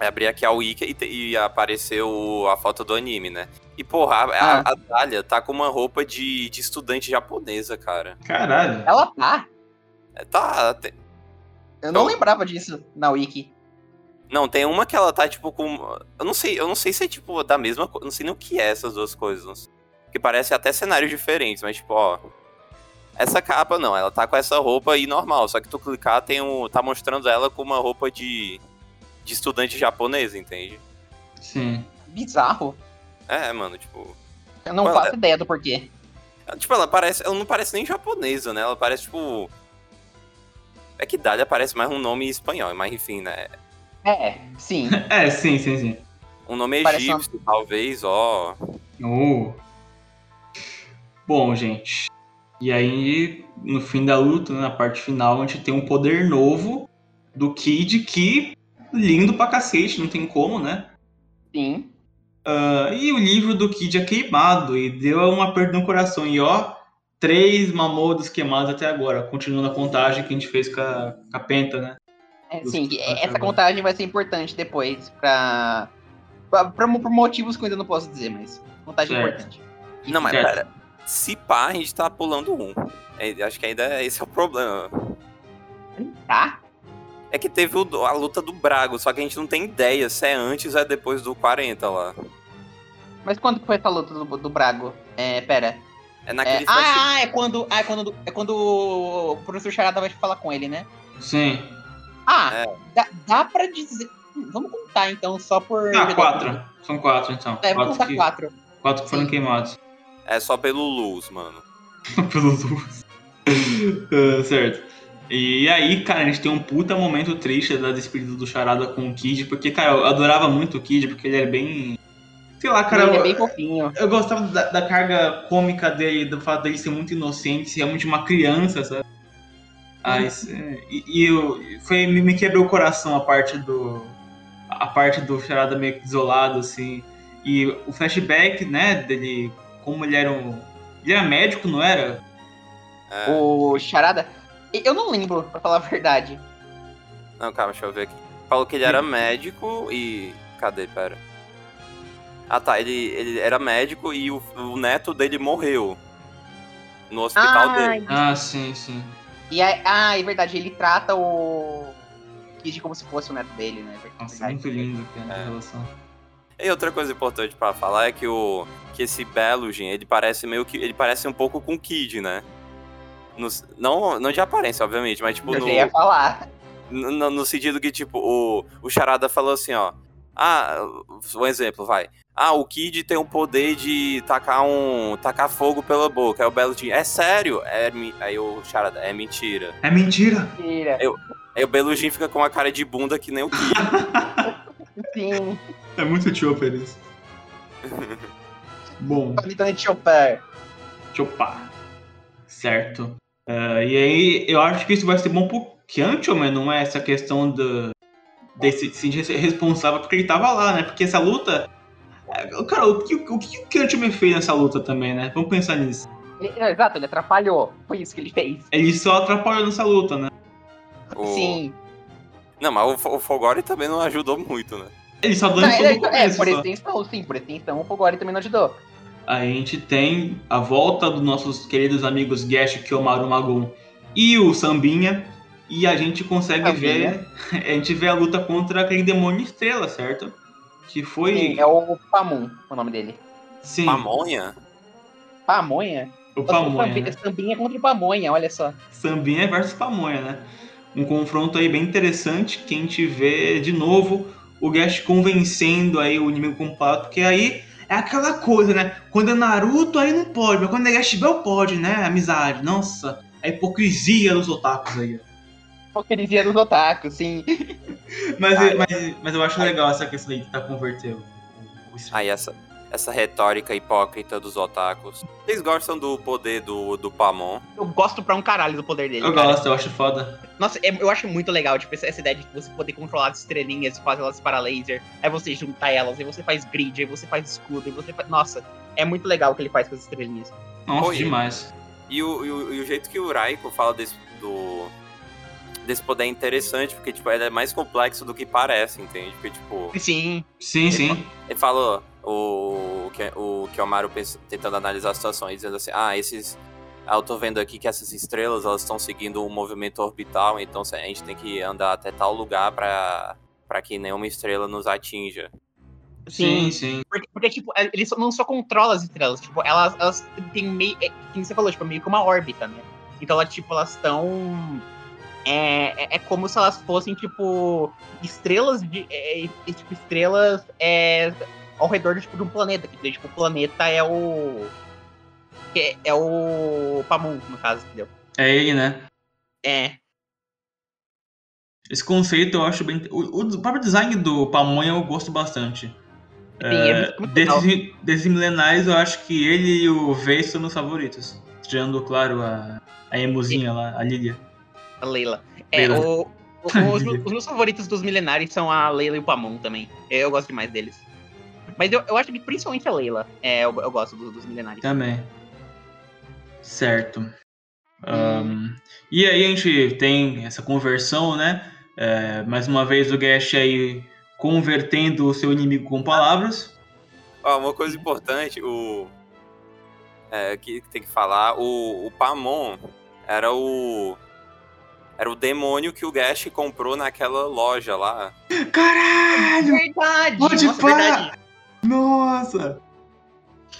Eu abri aqui a Wiki e, te- e apareceu a foto do anime, né? E, porra, a, a, Ah. a Dália tá com uma roupa de, de estudante japonesa, cara. Caralho. Ela tá. É, Tá, tem- Eu não Então- lembrava disso na Wiki. Não, tem uma que ela tá, tipo, com. Eu não sei, eu não sei se é, tipo, da mesma coisa. Não sei nem o que é essas duas coisas. Que parece até cenários diferentes, mas, tipo, ó. Essa capa não, ela tá com essa roupa aí normal. Só que tu clicar, tem um. tá mostrando ela com uma roupa de. de estudante japonês, entende? Sim. Bizarro. É, mano, tipo. Eu não faço ideia do porquê. ela- Tipo, ela parece. Ela não parece nem japonesa, né? Ela parece, tipo. É que Dália parece mais um nome espanhol, mas enfim, né? É, sim. É, sim, sim, sim. Um nome Parece uma- egípcio, talvez, ó. Oh. Bom, gente. E aí, no fim da luta, né, na parte final, a gente tem um poder novo do Kid que lindo pra cacete, não tem como, né? Sim. Ah, e o livro do Kid é queimado e deu um aperto no coração. E ó, três mamodos queimados até agora, continuando a contagem que a gente fez com a, com a Penta, né? É, sim, até essa contagem vai ser importante depois pra. pra- pra- por motivos que eu ainda não posso dizer, mas. Contagem Certo. importante. Não, mas Certo. pera. Se pá, a gente tá pulando um. É, acho que ainda esse é o problema. Tá? É que teve o a luta do Brago, só que a gente não tem ideia se é antes ou é depois do 40 lá. Mas quando foi essa luta do, do Brago? É, pera. É É, naquele flash- ah, ah, é quando. Ah, é quando, é quando o professor Charada vai falar com ele, né? Sim. Ah, É. dá, dá pra dizer. Hum, Vamos contar então, só por. Ah, quatro. São quatro, então. É, vamos quatro, contar que, quatro. quatro que foram Sim. queimados. É só pelo luz, mano. Pelo luz. Ah, certo. E aí, cara, a gente tem um puta momento triste da despedida do Charada com o Kid, porque, cara, eu adorava muito o Kid, porque ele era bem. Sei lá, cara. ele é bem fofinho. Eu gostava da, da carga cômica dele, do fato dele ser muito inocente, ser realmente uma criança, sabe? Ah, isso, é, e, e eu, foi, me, me quebrou o coração a parte do. A parte do Charada meio que isolado, assim. E o flashback, né, dele. Como ele era um. Ele era médico, não era? É. O Charada. Eu não lembro, pra falar a verdade. Não, calma, deixa eu ver aqui. Falou que ele era médico e. Cadê? Pera. Ah tá, ele, ele era médico e o, o neto dele morreu. No hospital dele. Ah, sim, sim. E aí, ah, é verdade, ele trata o Kid como se fosse o neto dele, né? Nossa, Verdade. muito lindo a É. relação. E outra coisa importante pra falar é que o que esse Belugin, ele parece meio que ele parece um pouco com o Kid, né? Nos- não, não de aparência, obviamente, mas tipo Eu no, ia falar. no, no- no sentido que tipo o, o Charada falou assim, ó. Ah, um exemplo, vai. Ah, o Kid tem o poder de tacar um tacar fogo pela boca. Aí o Belugin, é sério? É, aí o Charada, é mentira. É mentira! Mentira. Aí o Belugin fica com uma cara de bunda que nem o Kid. Sim. É muito chopper isso. Bom, Panitone Chopper. chopar. Certo. Ah, e aí, eu acho que isso vai ser bom pro Kyancho, mas não é essa questão do, desse de se ser responsável porque ele tava lá, né? Porque essa luta. É, Cara, o que o, que o me fez nessa luta também, né? Vamos pensar nisso. Ele- não, exato, ele atrapalhou. Foi isso que ele fez. Ele só atrapalhou nessa luta, né? O- Sim. Não, mas o, o Fogori também não ajudou muito, né? Ele só Não, ele- no é, por extensão, sim, por extensão, o Fogori também não ajudou. A gente tem a volta dos nossos queridos amigos Gash, Kyomaru Magon e o Sambinha. E a gente consegue Sambinha. ver. A gente vê a luta contra aquele demônio estrela, certo? Que foi. Sim, é o Pamun, o nome dele. Sim, Pamonha? Pamonha? o Pamonha. Sambinha, Né? Sambinha contra o Pamonha, olha só. Sambinha versus Pamonha, né? Um confronto aí bem interessante que a gente vê de novo o Gash convencendo aí o inimigo completo, porque aí é aquela coisa, né? Quando é Naruto aí não pode, mas quando é Gash Bell pode, né? Amizade. Nossa, a hipocrisia dos otakus aí. Hipocrisia dos otakus, sim. Mas, Ah, mas, mas eu acho legal essa questão aí de tá converteu. o- o- Aí essa, essa retórica hipócrita dos otakus. Vocês gostam do poder do, do Pamon? Eu gosto pra um caralho do poder dele. Eu cara. gosto, eu acho foda. Nossa, é- eu acho muito legal, tipo, essa, essa ideia de você poder controlar as estrelinhas e fazer elas para laser. Aí você juntar elas, aí você faz grid, aí você faz escudo, aí você faz. Nossa, é muito legal o que ele faz com as estrelinhas. Nossa, Oi. demais. E o, e o, e o jeito que o Raiko fala desse, do, desse poder é interessante, porque tipo, ele é mais complexo do que parece, entende? Porque, tipo, Sim, Sim, sim. ele fala o, o, que- o Kiyomaru tentando analisar a situação e dizendo assim, ah, esses. eu tô vendo aqui que essas estrelas elas estão seguindo um movimento orbital, então a gente tem que andar até tal lugar para para que nenhuma estrela nos atinja. Sim, sim. Porque, porque, tipo, eles não só controlam as estrelas, tipo, elas, elas têm meio. É, como você falou, tipo, meio que uma órbita, né? Então, elas, tipo, elas estão. É, é, é, como se elas fossem, tipo, estrelas de. É, é tipo, estrelas é, ao redor de, tipo, de um planeta. Que, tipo, o planeta é o. É, é o Pamun, no caso, entendeu? É ele, né? É. Esse conceito eu acho bem. O, o próprio design do Pamonha eu gosto bastante. Sim, é, é desses, desses milenares, eu acho que ele e o V são meus favoritos. Tirando, claro, a, a emuzinha lá, a Lilia. A Leila. É, Leila. O, o, os, os, meus favoritos dos milenares são a Leila e o Pamon também. Eu gosto demais deles. Mas eu, eu acho que principalmente a Leila. É, eu, eu gosto dos, dos milenares. Também. Certo. Um, e aí a gente tem essa conversão, né? É, mais uma vez o Gash aí convertendo o seu inimigo com palavras. Ó, uma coisa importante, o é, que tem que falar, o, o Pamon era o era o demônio que o Gash comprou naquela loja lá. Caralho! Verdade! Pode Nossa, verdade. Nossa!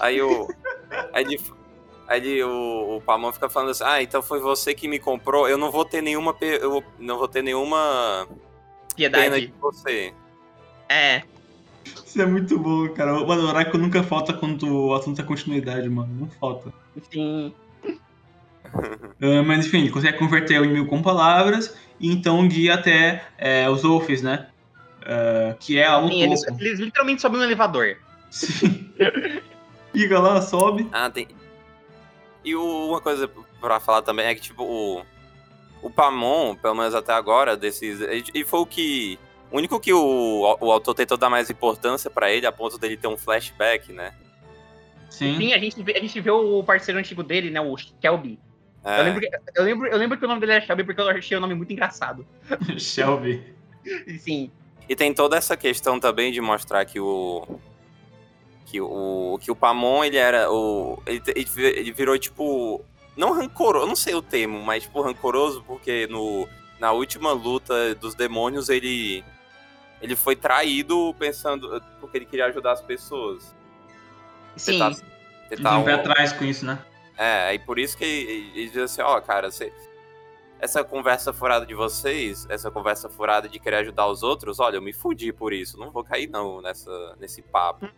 Aí o aí ele, aí ele, o, o Pamon fica falando assim: "Ah, então foi você que me comprou. Eu não vou ter nenhuma eu não vou ter nenhuma piedade pena de você." É. Isso é muito bom, cara. Mano, o Oracle nunca falta quando o assunto é continuidade, mano. Não falta. Sim. Uh, mas enfim, ele consegue converter o inimigo com palavras e então guia até é, os Wolfs, né? Uh, que é algo Sim, eles, eles, literalmente sobem no elevador. Sim. Fica lá, sobe. Ah, tem. E o, uma coisa pra falar também é que, tipo, o, o Pamon, pelo menos até agora, desses. E foi o que o único que o, o autor tentou dar mais importância para ele, a ponto dele ter um flashback, né? Sim. Sim, a gente, a gente vê o parceiro antigo dele, né? O Shelby. É. Eu, lembro, eu, lembro, eu lembro que o nome dele é Shelby porque eu achei o nome muito engraçado. Shelby. Sim. E tem toda essa questão também de mostrar que o. Que o, que o Pamon, ele era. O, ele, ele virou, tipo. Não rancoroso, não sei o termo, mas, tipo, rancoroso, porque no, na última luta dos demônios, ele ele foi traído pensando porque ele queria ajudar as pessoas. Sim. Tentar, tentar um... atrás com isso, né? É, e por isso que ele, ele diz assim, ó, oh, cara, você, essa conversa furada de vocês, essa conversa furada de querer ajudar os outros, olha, eu me fudi por isso, não vou cair não nessa, nesse papo.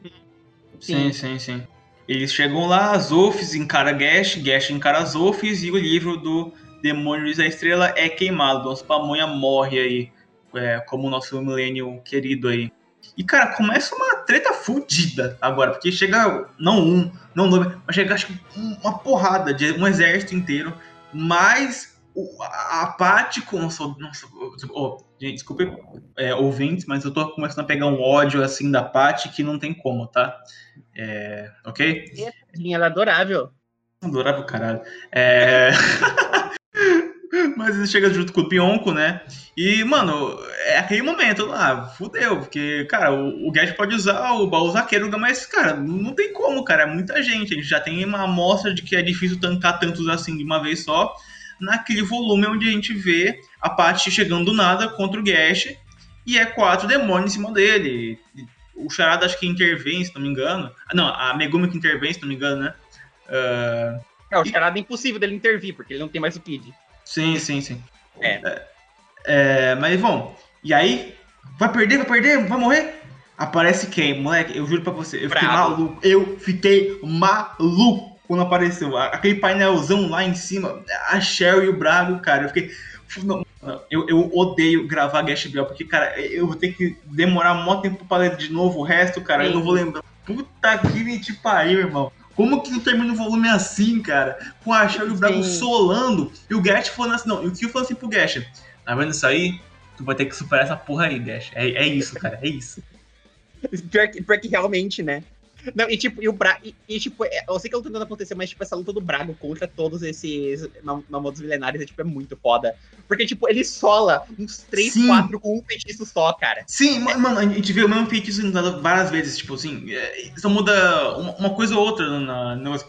Sim, sim, sim. Eles chegam lá, Zofis encara Gash, Gash encara Zofis e o livro do Demônios da Estrela é queimado. Nosso pamonha morre aí é, como o nosso milênio querido aí. E, cara, começa uma treta fudida agora, porque chega, não um, não dois, mas chega acho que uma porrada de um exército inteiro, mais a Paty com. Nossa, oh, gente, desculpe, é, ouvintes, mas eu tô começando a pegar um ódio assim da Paty que não tem como, tá? É, ok? Ela é adorável. Adorável, caralho. É. Mas ele chega junto com o Pionco, né? E, mano, é aquele momento lá, fudeu, porque, cara, o, o Gash pode usar o baú zaqueiro, mas, cara, não tem como, cara, é muita gente. A gente já tem uma amostra de que é difícil tancar tantos assim de uma vez só, naquele volume onde a gente vê a parte chegando do nada contra o Gash, e é quatro demônios em cima dele. O Charada acho que intervém, se não me engano. Não, a Megumi que intervém, se não me engano, né? Uh... É, o Charada é impossível dele intervir, porque ele não tem mais o Kid. Sim, sim, sim. É. é. é. mas, bom, e aí, vai perder, vai perder, vai morrer? Aparece quem? Moleque, eu juro pra você, eu fiquei Bravo. maluco. Eu fiquei maluco quando apareceu. Aquele painelzão lá em cima, a Sherry e o Brago, cara, eu fiquei. Não, eu, eu odeio gravar Gash Bell, porque, cara, eu vou ter que demorar um tempo pra ler de novo o resto, cara. Sim. Eu não vou lembrar. Puta que me te pariu, irmão. Como que não termina o volume assim, cara? Com a Shell e o Brago solando e o Gash falando assim, não, e o Kyo falando assim pro Gash, tá vendo isso aí? Tu vai ter que superar essa porra aí, Gash. É, é isso, cara, é isso. Pior que, pior que realmente, né? Não, e tipo, e o Brago. E, e, tipo, é, eu sei que ela tá tentando acontecer, mas tipo, essa luta do Brago contra todos esses mamodos milenares é, tipo, é muito foda. Porque, tipo, ele sola uns 3, Sim. 4 com um feitiço só, cara. Sim, mano, a gente vê o mesmo feitiço várias vezes, tipo assim, é, só muda uma, uma coisa ou outra no negócio.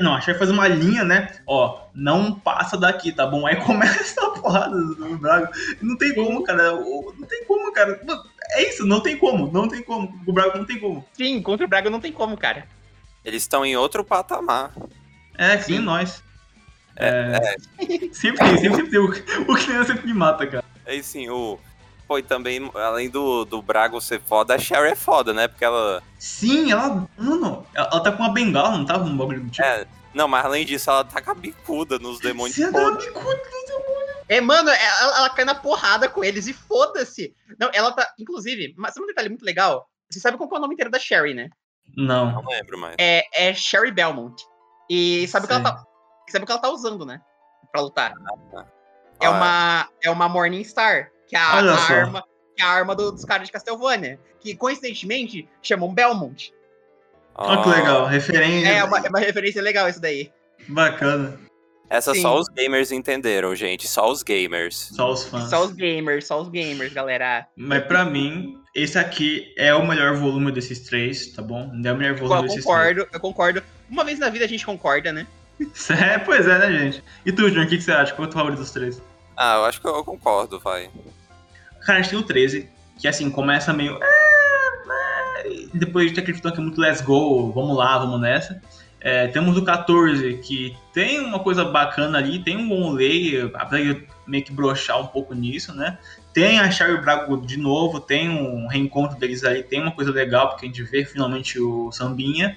Não, a Cher faz uma linha, né? Ó, não passa daqui, tá bom? Aí começa a porrada do Braga. Não tem como, cara. Não tem como, cara. É isso, não tem como, não tem como. O Braga não tem como. Sim, contra o Braga não tem como, cara. Eles estão em outro patamar. É, sim, nós. É, é. Sempre tem, sempre tem. O, o criança sempre me mata, cara. É sim, o. Pô, e também, além do, do Brago ser foda, a Sherry é foda, né? Porque ela. Sim, ela. Mano, ela, ela tá com uma bengala, não tá? Um bagulho do tipo. É. Não, mas além disso, ela tá com a bicuda nos demônios. Você tá bicuda nos demônios. É, mano, ela, ela cai na porrada com eles e foda-se. Não, ela tá. Inclusive, mas sabe um detalhe muito legal? Você sabe qual é o nome inteiro da Sherry, né? Não. Não lembro mais. É, é Sherry Belmont. E sabe o que ela tá. Sabe o que ela tá usando, né? Pra lutar. Ah, tá. É, ah, uma, é uma Morningstar, que é a, a arma, que é a arma do, dos caras de Castlevania. Que coincidentemente chamam Belmont. Olha oh, que legal, referência. É uma, é uma referência legal isso daí. Bacana. Essa Sim. só os gamers entenderam, gente. Só os gamers. Só os fãs. Só os gamers, só os gamers, galera. Mas pra mim, esse aqui é o melhor volume desses três, tá bom? Não é o melhor volume eu desses concordo, três. Eu concordo, Uma vez na vida a gente concorda, né? É, pois é, né, gente? E tu, John, o que, que você acha? Qual é o teu favorito dos três? Ah, eu acho que eu concordo, vai. Cara, a gente tem o 13, que assim, começa meio. É, é, depois de ter aquele que é muito let's go, vamos lá, vamos nessa. É, temos o 14, que tem uma coisa bacana ali, tem um bom lay, apesar de meio que brochar um pouco nisso, né? Tem a Charlie Brago de novo, tem um reencontro deles ali, tem uma coisa legal, porque a gente vê finalmente o Sambinha.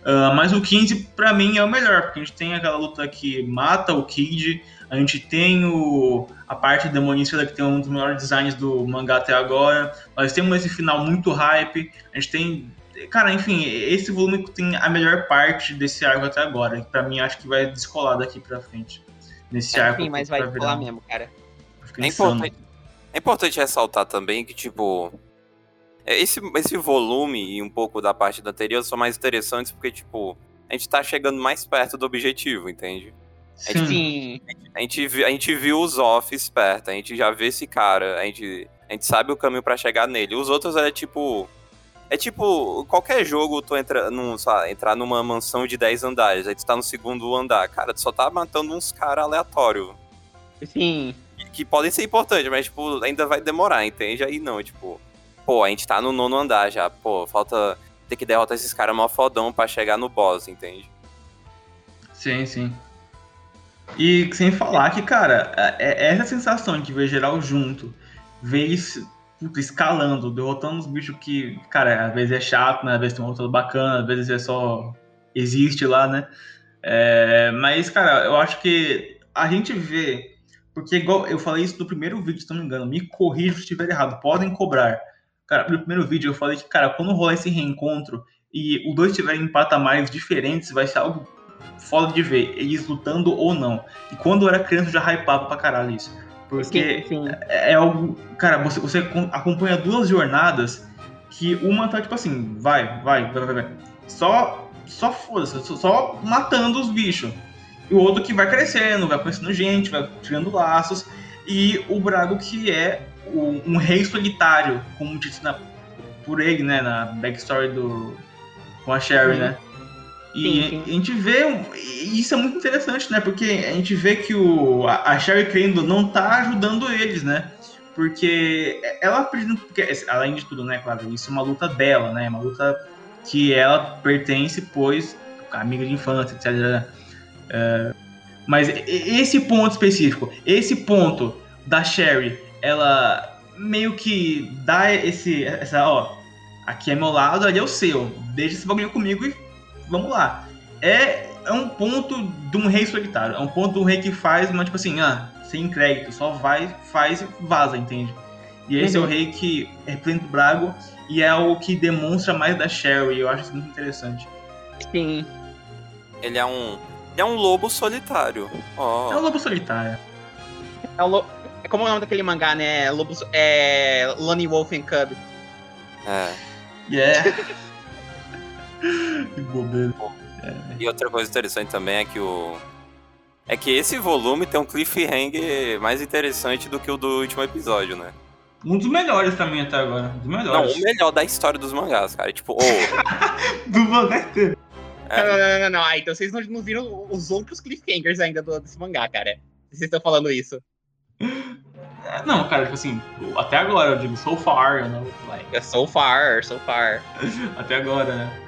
Uh, mas o 15, para mim, é o melhor, porque a gente tem aquela luta que mata o Kid, a gente tem o, a parte demonística que tem um dos melhores designs do mangá até agora, nós temos esse final muito hype, a gente tem. Cara, enfim, esse volume tem a melhor parte desse arco até agora, que pra mim acho que vai descolar daqui pra frente. Nesse é, arco. Sim, mas vai descolar mesmo, cara. É importante, é importante ressaltar também que, tipo, é, esse, esse volume e um pouco da parte da anterior são mais interessantes porque, tipo, a gente tá chegando mais perto do objetivo, entende? A gente, Sim. A gente, a gente viu os offs perto, a gente já vê esse cara, a gente, a gente sabe o caminho para chegar nele. Os outros é tipo. É tipo, qualquer jogo, tu entra num, sabe, entrar numa mansão de 10 andares, aí tu tá no segundo andar. Cara, tu só tá matando uns caras aleatórios. Sim. Que, que podem ser importantes, mas, tipo, ainda vai demorar, entende? Aí não, tipo pô, a gente tá no nono andar já, pô, falta ter que derrotar esses caras mó fodão pra chegar no boss, entende? Sim, sim. E sem falar que, cara, é, é essa sensação de ver geral junto, ver eles escalando, derrotando os bichos que, cara, às vezes é chato, né? Às vezes tem uma luta bacana, às vezes é só. existe lá, né? É, mas, cara, eu acho que a gente vê. Porque, igual eu falei isso no primeiro vídeo, se não me engano, me corrija se estiver errado, podem cobrar. Cara, no primeiro vídeo eu falei que, cara, quando rolar esse reencontro e os dois tiverem patamares diferentes, vai ser algo foda de ver, eles lutando ou não. E quando eu era criança eu já hypava pra caralho isso. Porque sim, sim. É, é algo. Cara, você, você acompanha duas jornadas que uma tá tipo assim, vai, vai, vai, vai, vai. Só, só foda-se, só, só matando os bichos. E o outro que vai crescendo, vai conhecendo gente, vai criando laços. E o Brago que é um rei solitário, como disse na, por ele, né, na backstory do com a Sherry, né? E sim, sim. a gente vê, isso é muito interessante, né? Porque a gente vê que o, a, Sherry Crandall não tá ajudando eles, né? Porque ela, porque, além de tudo, né, claro, isso é uma luta dela, né? Uma luta que ela pertence, pois, amiga de infância, etc. É, mas esse ponto específico, esse ponto da Sherry ela meio que dá esse. Essa, ó, aqui é meu lado, ali é o seu. Deixa esse bagulho comigo e vamos lá. É, é um ponto de um rei solitário. É um ponto de um rei que faz uma, tipo assim, ah, sem crédito, só vai, faz e vaza, entende? E esse uhum. é o uhum. rei que representa o Brago e é o que demonstra mais da Sherry. Eu acho isso muito interessante. Sim. Ele é um. Ele é um lobo solitário. Oh. É um lobo solitário. É um lobo como é o nome daquele mangá, né? Lobos, é. Lonely Wolf and Cub. É. Yeah. que bobeira. E outra coisa interessante também é que o. É que esse volume tem um cliffhanger mais interessante do que o do último episódio, né? Um dos melhores pra mim até agora. Um dos Não, melhores. o melhor da história dos mangás, cara. Tipo, ô, Do mangá inteiro. É. Não, não, não, não, não. Ah, então vocês não, não viram os outros cliffhangers ainda do, desse mangá, cara. Vocês estão falando isso. É, Não, cara, tipo assim, até agora, eu digo so far, you know, like, É So far, so far. até agora, né?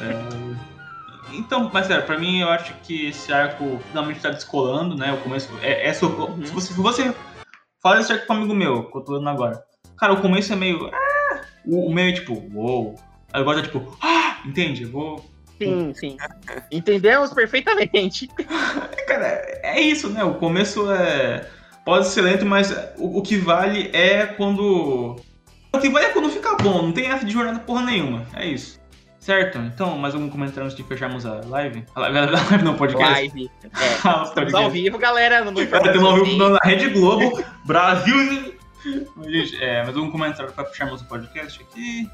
É, Então, mas sério, pra mim eu acho que esse arco finalmente tá descolando, né? O começo. É, é Uhum. se, você, você fala esse arco com um amigo meu, que eu tô lendo agora. Cara, o começo é meio. Ah! O, o meio é tipo, uou. Aí agora tá tipo, ah! Entende? Eu vou. Sim, sim. Entendemos perfeitamente. Cara, é isso, né? O começo é. Pode ser lento, mas o, o que vale é quando. O que vale é quando fica bom, não tem essa de jornada porra nenhuma. É isso. Certo? Então, mais algum comentário antes de fecharmos a live? A live, a live não, podcast. Live. É. Ah, Estamos podcast. ao vivo, galera. Tem um ao vivo na Rede Globo, Brasil. Mas, gente, é, mais algum comentário pra fecharmos o podcast aqui?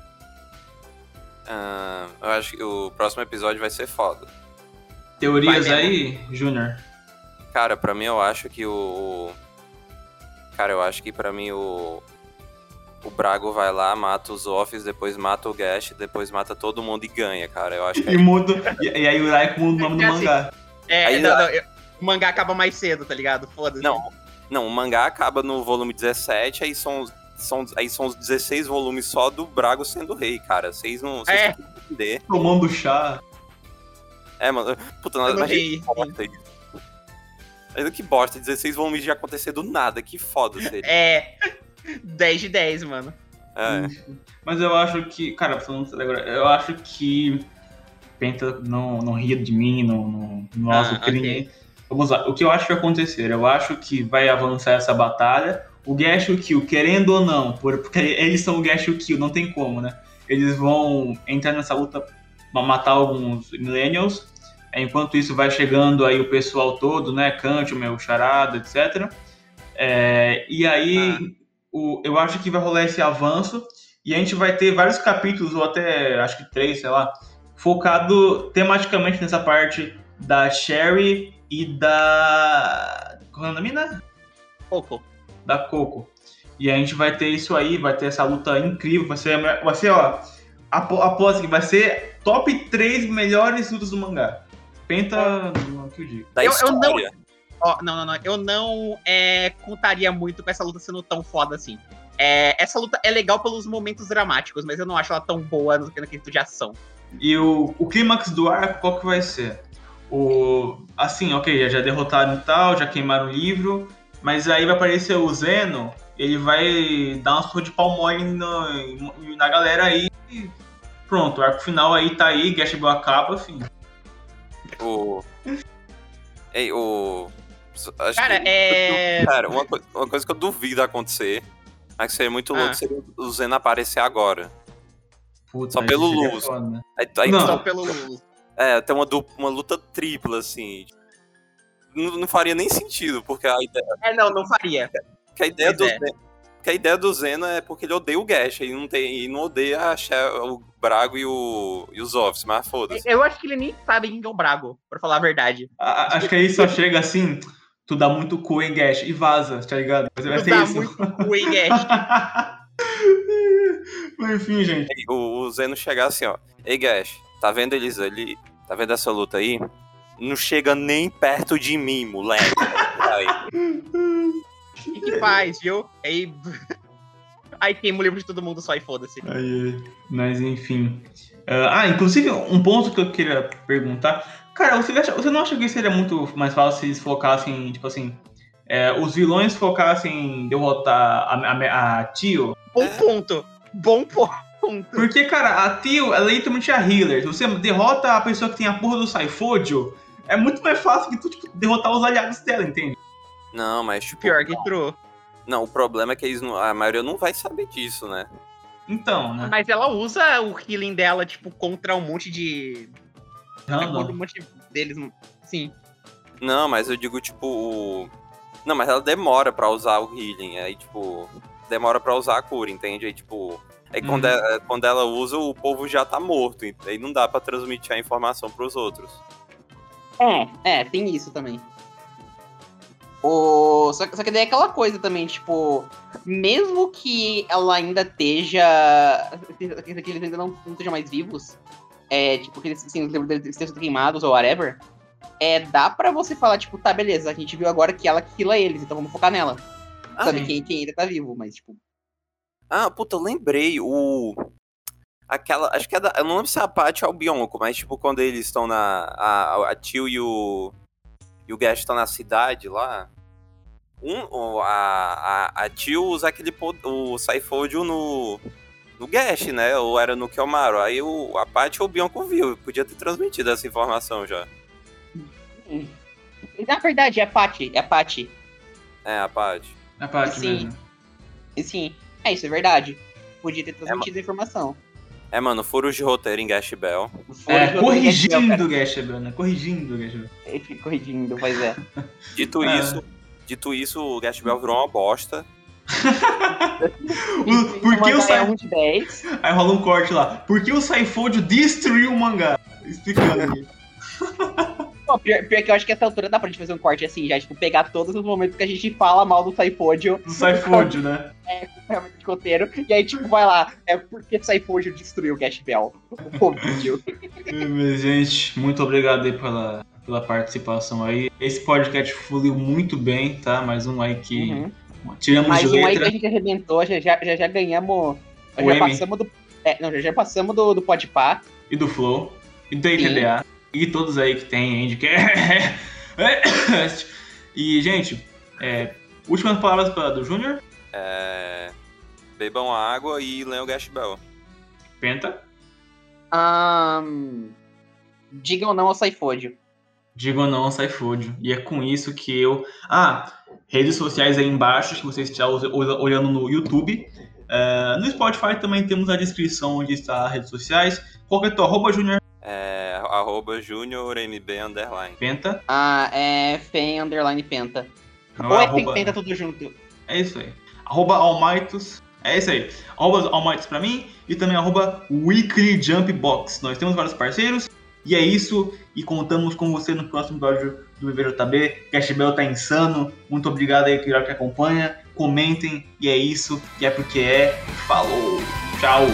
ah, eu acho que o próximo episódio vai ser foda. Teorias Vai aí, Júnior? Cara, pra mim eu acho que o. o- Cara, eu acho que pra mim o. O Brago vai lá, mata os offs, depois mata o Gash, depois mata todo mundo e ganha, cara. Eu acho que é E muda. E, e aí o Uraiko muda o nome do É assim, mangá. É, Aí não, não, eu- o mangá acaba mais cedo, tá ligado? Foda-se. Não, não, o mangá acaba no volume 17, aí são, são, aí são os 16 volumes só do Brago sendo rei, cara. Vocês não. Vocês É. têm que entender. Tomando chá. É, mano. Puta, isso. Imagina que bosta, 16 volumes de acontecer do nada, que foda seria. É. 10 de 10, mano. É. Mas eu acho que, cara, falando sério agora, eu acho que Penta não, não ria de mim, não, não, não Ah, acha que ok. ninguém. Vamos lá, o que eu acho que vai acontecer? Eu acho que vai avançar essa batalha. O Gash e o Kill, querendo ou não, por- porque eles são o Gash e o Kill, não tem como, né? Eles vão entrar nessa luta pra matar alguns Millennials. Enquanto isso vai chegando aí o pessoal todo, né? Kant, o meu charada, etc. É, e aí o, eu acho que vai rolar esse avanço e a gente vai ter vários capítulos, ou até acho que três, sei lá, focado tematicamente nessa parte da Sherry e da. Qual é o nome da Pouco. Da Coco. E a gente vai ter isso aí, vai ter essa luta incrível, vai ser, vai ser ó, aposto que vai ser top 3 melhores lutas do mangá. Penta, não que eu digo. Da Eu- eu não- história. Ó, não, não, não. Eu não é, contaria muito com essa luta sendo tão foda assim. É, essa luta é legal pelos momentos dramáticos, mas eu não acho ela tão boa no no quesito de ação. E o, o clímax do arco, qual que vai ser? O, assim, ok, já derrotaram e tal, já queimaram o livro, mas aí vai aparecer o Zeno, ele vai dar uma surra de pau mole no- na galera aí e pronto, o arco final aí tá aí, Gash Bell acaba, fim. O. Ei, o. Acho Cara, que- é. Cara, uma, uma coisa que eu duvido acontecer, mas que seria muito louco, Ah. seria o Zeno aparecer agora. Puta, Só pelo foda, né? Aí, aí Não. Só pelo. É, tem uma, dupla, uma luta tripla, assim. Não, não faria nem sentido, porque a ideia, É, não, não faria. que a ideia do é. Zeno. Que a ideia do Zeno é porque ele odeia o Gash, ele não, tem, e não odeia a She- o Brago e, o, e os Office, mas foda-se. Eu acho que ele nem sabe quem é o Brago, pra falar a verdade. A- a- Acho que aí só chega assim, tu dá muito cu em Gash e vaza, tá ligado? Mas vai Tu ser dá isso. muito cu em Gash. Mas enfim, gente. O, o Zeno chegar assim, ó. Ei, Gash, tá vendo eles ali? Tá vendo essa luta aí? Não chega nem perto de mim, moleque. O que, faz, viu? Aí. Aí queima o livro de todo mundo só e foda-se. Aí, mas enfim. Ah, ah, inclusive, um ponto que eu queria perguntar. Cara, você, acha- você não acha que seria muito mais fácil se eles focassem, tipo assim. é, os vilões focassem em derrotar a, a, a Tio? Bom ponto. Bom ponto. Porque, cara, a Tio, ela é literalmente a healer. Você derrota a pessoa que tem a porra do Saifodio, é muito mais fácil que tu tipo, derrotar os aliados dela, entende? não, mas tipo. Pior que true. Não, o problema é que eles não, a maioria não vai saber disso, né? Então, né? Mas ela usa o healing dela, tipo, contra um monte de. Contra um Random. monte deles. Sim. Não, mas eu digo, tipo. o- Não, mas ela demora pra usar o healing. Aí, tipo. demora para usar a cura, entende? Aí, tipo, aí uhum. quando, ela, quando ela usa, o povo já tá morto. Aí não dá para transmitir a informação para os outros. É, é, tem isso também. O... Só, só que daí é aquela coisa também, tipo, mesmo que ela ainda esteja. que eles ainda não, não estejam mais vivos, é, tipo, que eles, assim, estejam queimados ou whatever, é, dá pra você falar, tipo, tá, beleza, a gente viu agora que ela killa eles, então vamos focar nela. Ah, Sabe, quem, quem ainda tá vivo, mas, tipo. Ah, puta, lembrei, o. Aquela. Acho que é da. Eu não lembro se é a Paty ou o Bionco, mas, tipo, quando eles estão na. A, a Tio e o. E o Gash estão na cidade lá. Um, a, a, a Tio usa aquele. O Saifodio no no Gash, né? Ou era no Kiyomaru. Aí o, a Paty ou o Bianco viu. Podia ter transmitido essa informação já. Hum. Na verdade, é a Paty. É a Paty. É, a Paty. É a Paty sim. mesmo. Sim. É, isso é verdade. Podia ter transmitido é, a informação. É, mano, furos de roteiro em Gash Bell. É, corrigindo o Gash Bell, né? Corrigindo o Gash Bell. Corrigindo, pois é. Dito é. isso, dito isso, o Gash Bell virou uma bosta. o, por que o Sai... Aí rola um corte lá. Por que o Saifold destruiu o mangá? Explicando aqui. Pô, pior, pior, que eu acho que essa altura dá pra gente fazer um corte assim, já, tipo, pegar todos os momentos que a gente fala mal do Saifodio. Do Saifodio, né? É, realmente de roteiro. E aí, tipo, vai lá, é porque Saifodio destruiu o Gash Bell. Mas, gente, muito obrigado aí pela, pela participação aí. Esse podcast fluiu muito bem, tá? Mais um aí que. Uhum Tiramos Mais um aí que a gente arrebentou, já, já, já, já ganhamos. Já M. passamos do. É, não, já, já passamos do, do Podpah. E do Flow. E do ITDA. E todos aí que tem Handicast. e, gente, é, últimas palavras para do Júnior. É, bebam água e leiam Gash Bell. Penta. Um, digam não ao Saifódio. Digam não ao Saifódio. E é com isso que eu. Ah! Redes sociais aí embaixo, que você está olhando no YouTube. Uh, no Spotify também temos a descrição onde está as redes sociais. Qual é teu arroba, Júnior? É, arroba Júnior MB underline. Penta? Ah, é Fen underline Penta. Não Ou é, é arroba... Penta tudo junto. É isso aí. Arroba Almightos. É isso aí. Arroba Almightos pra mim e também arroba Weekly Jump Box. Nós temos vários parceiros. E é isso. E contamos com você no próximo episódio do VVJB. Cashbell tá insano. Muito obrigado aí que acompanha. Comentem. E é isso. E é porque é. Falou. Tchau.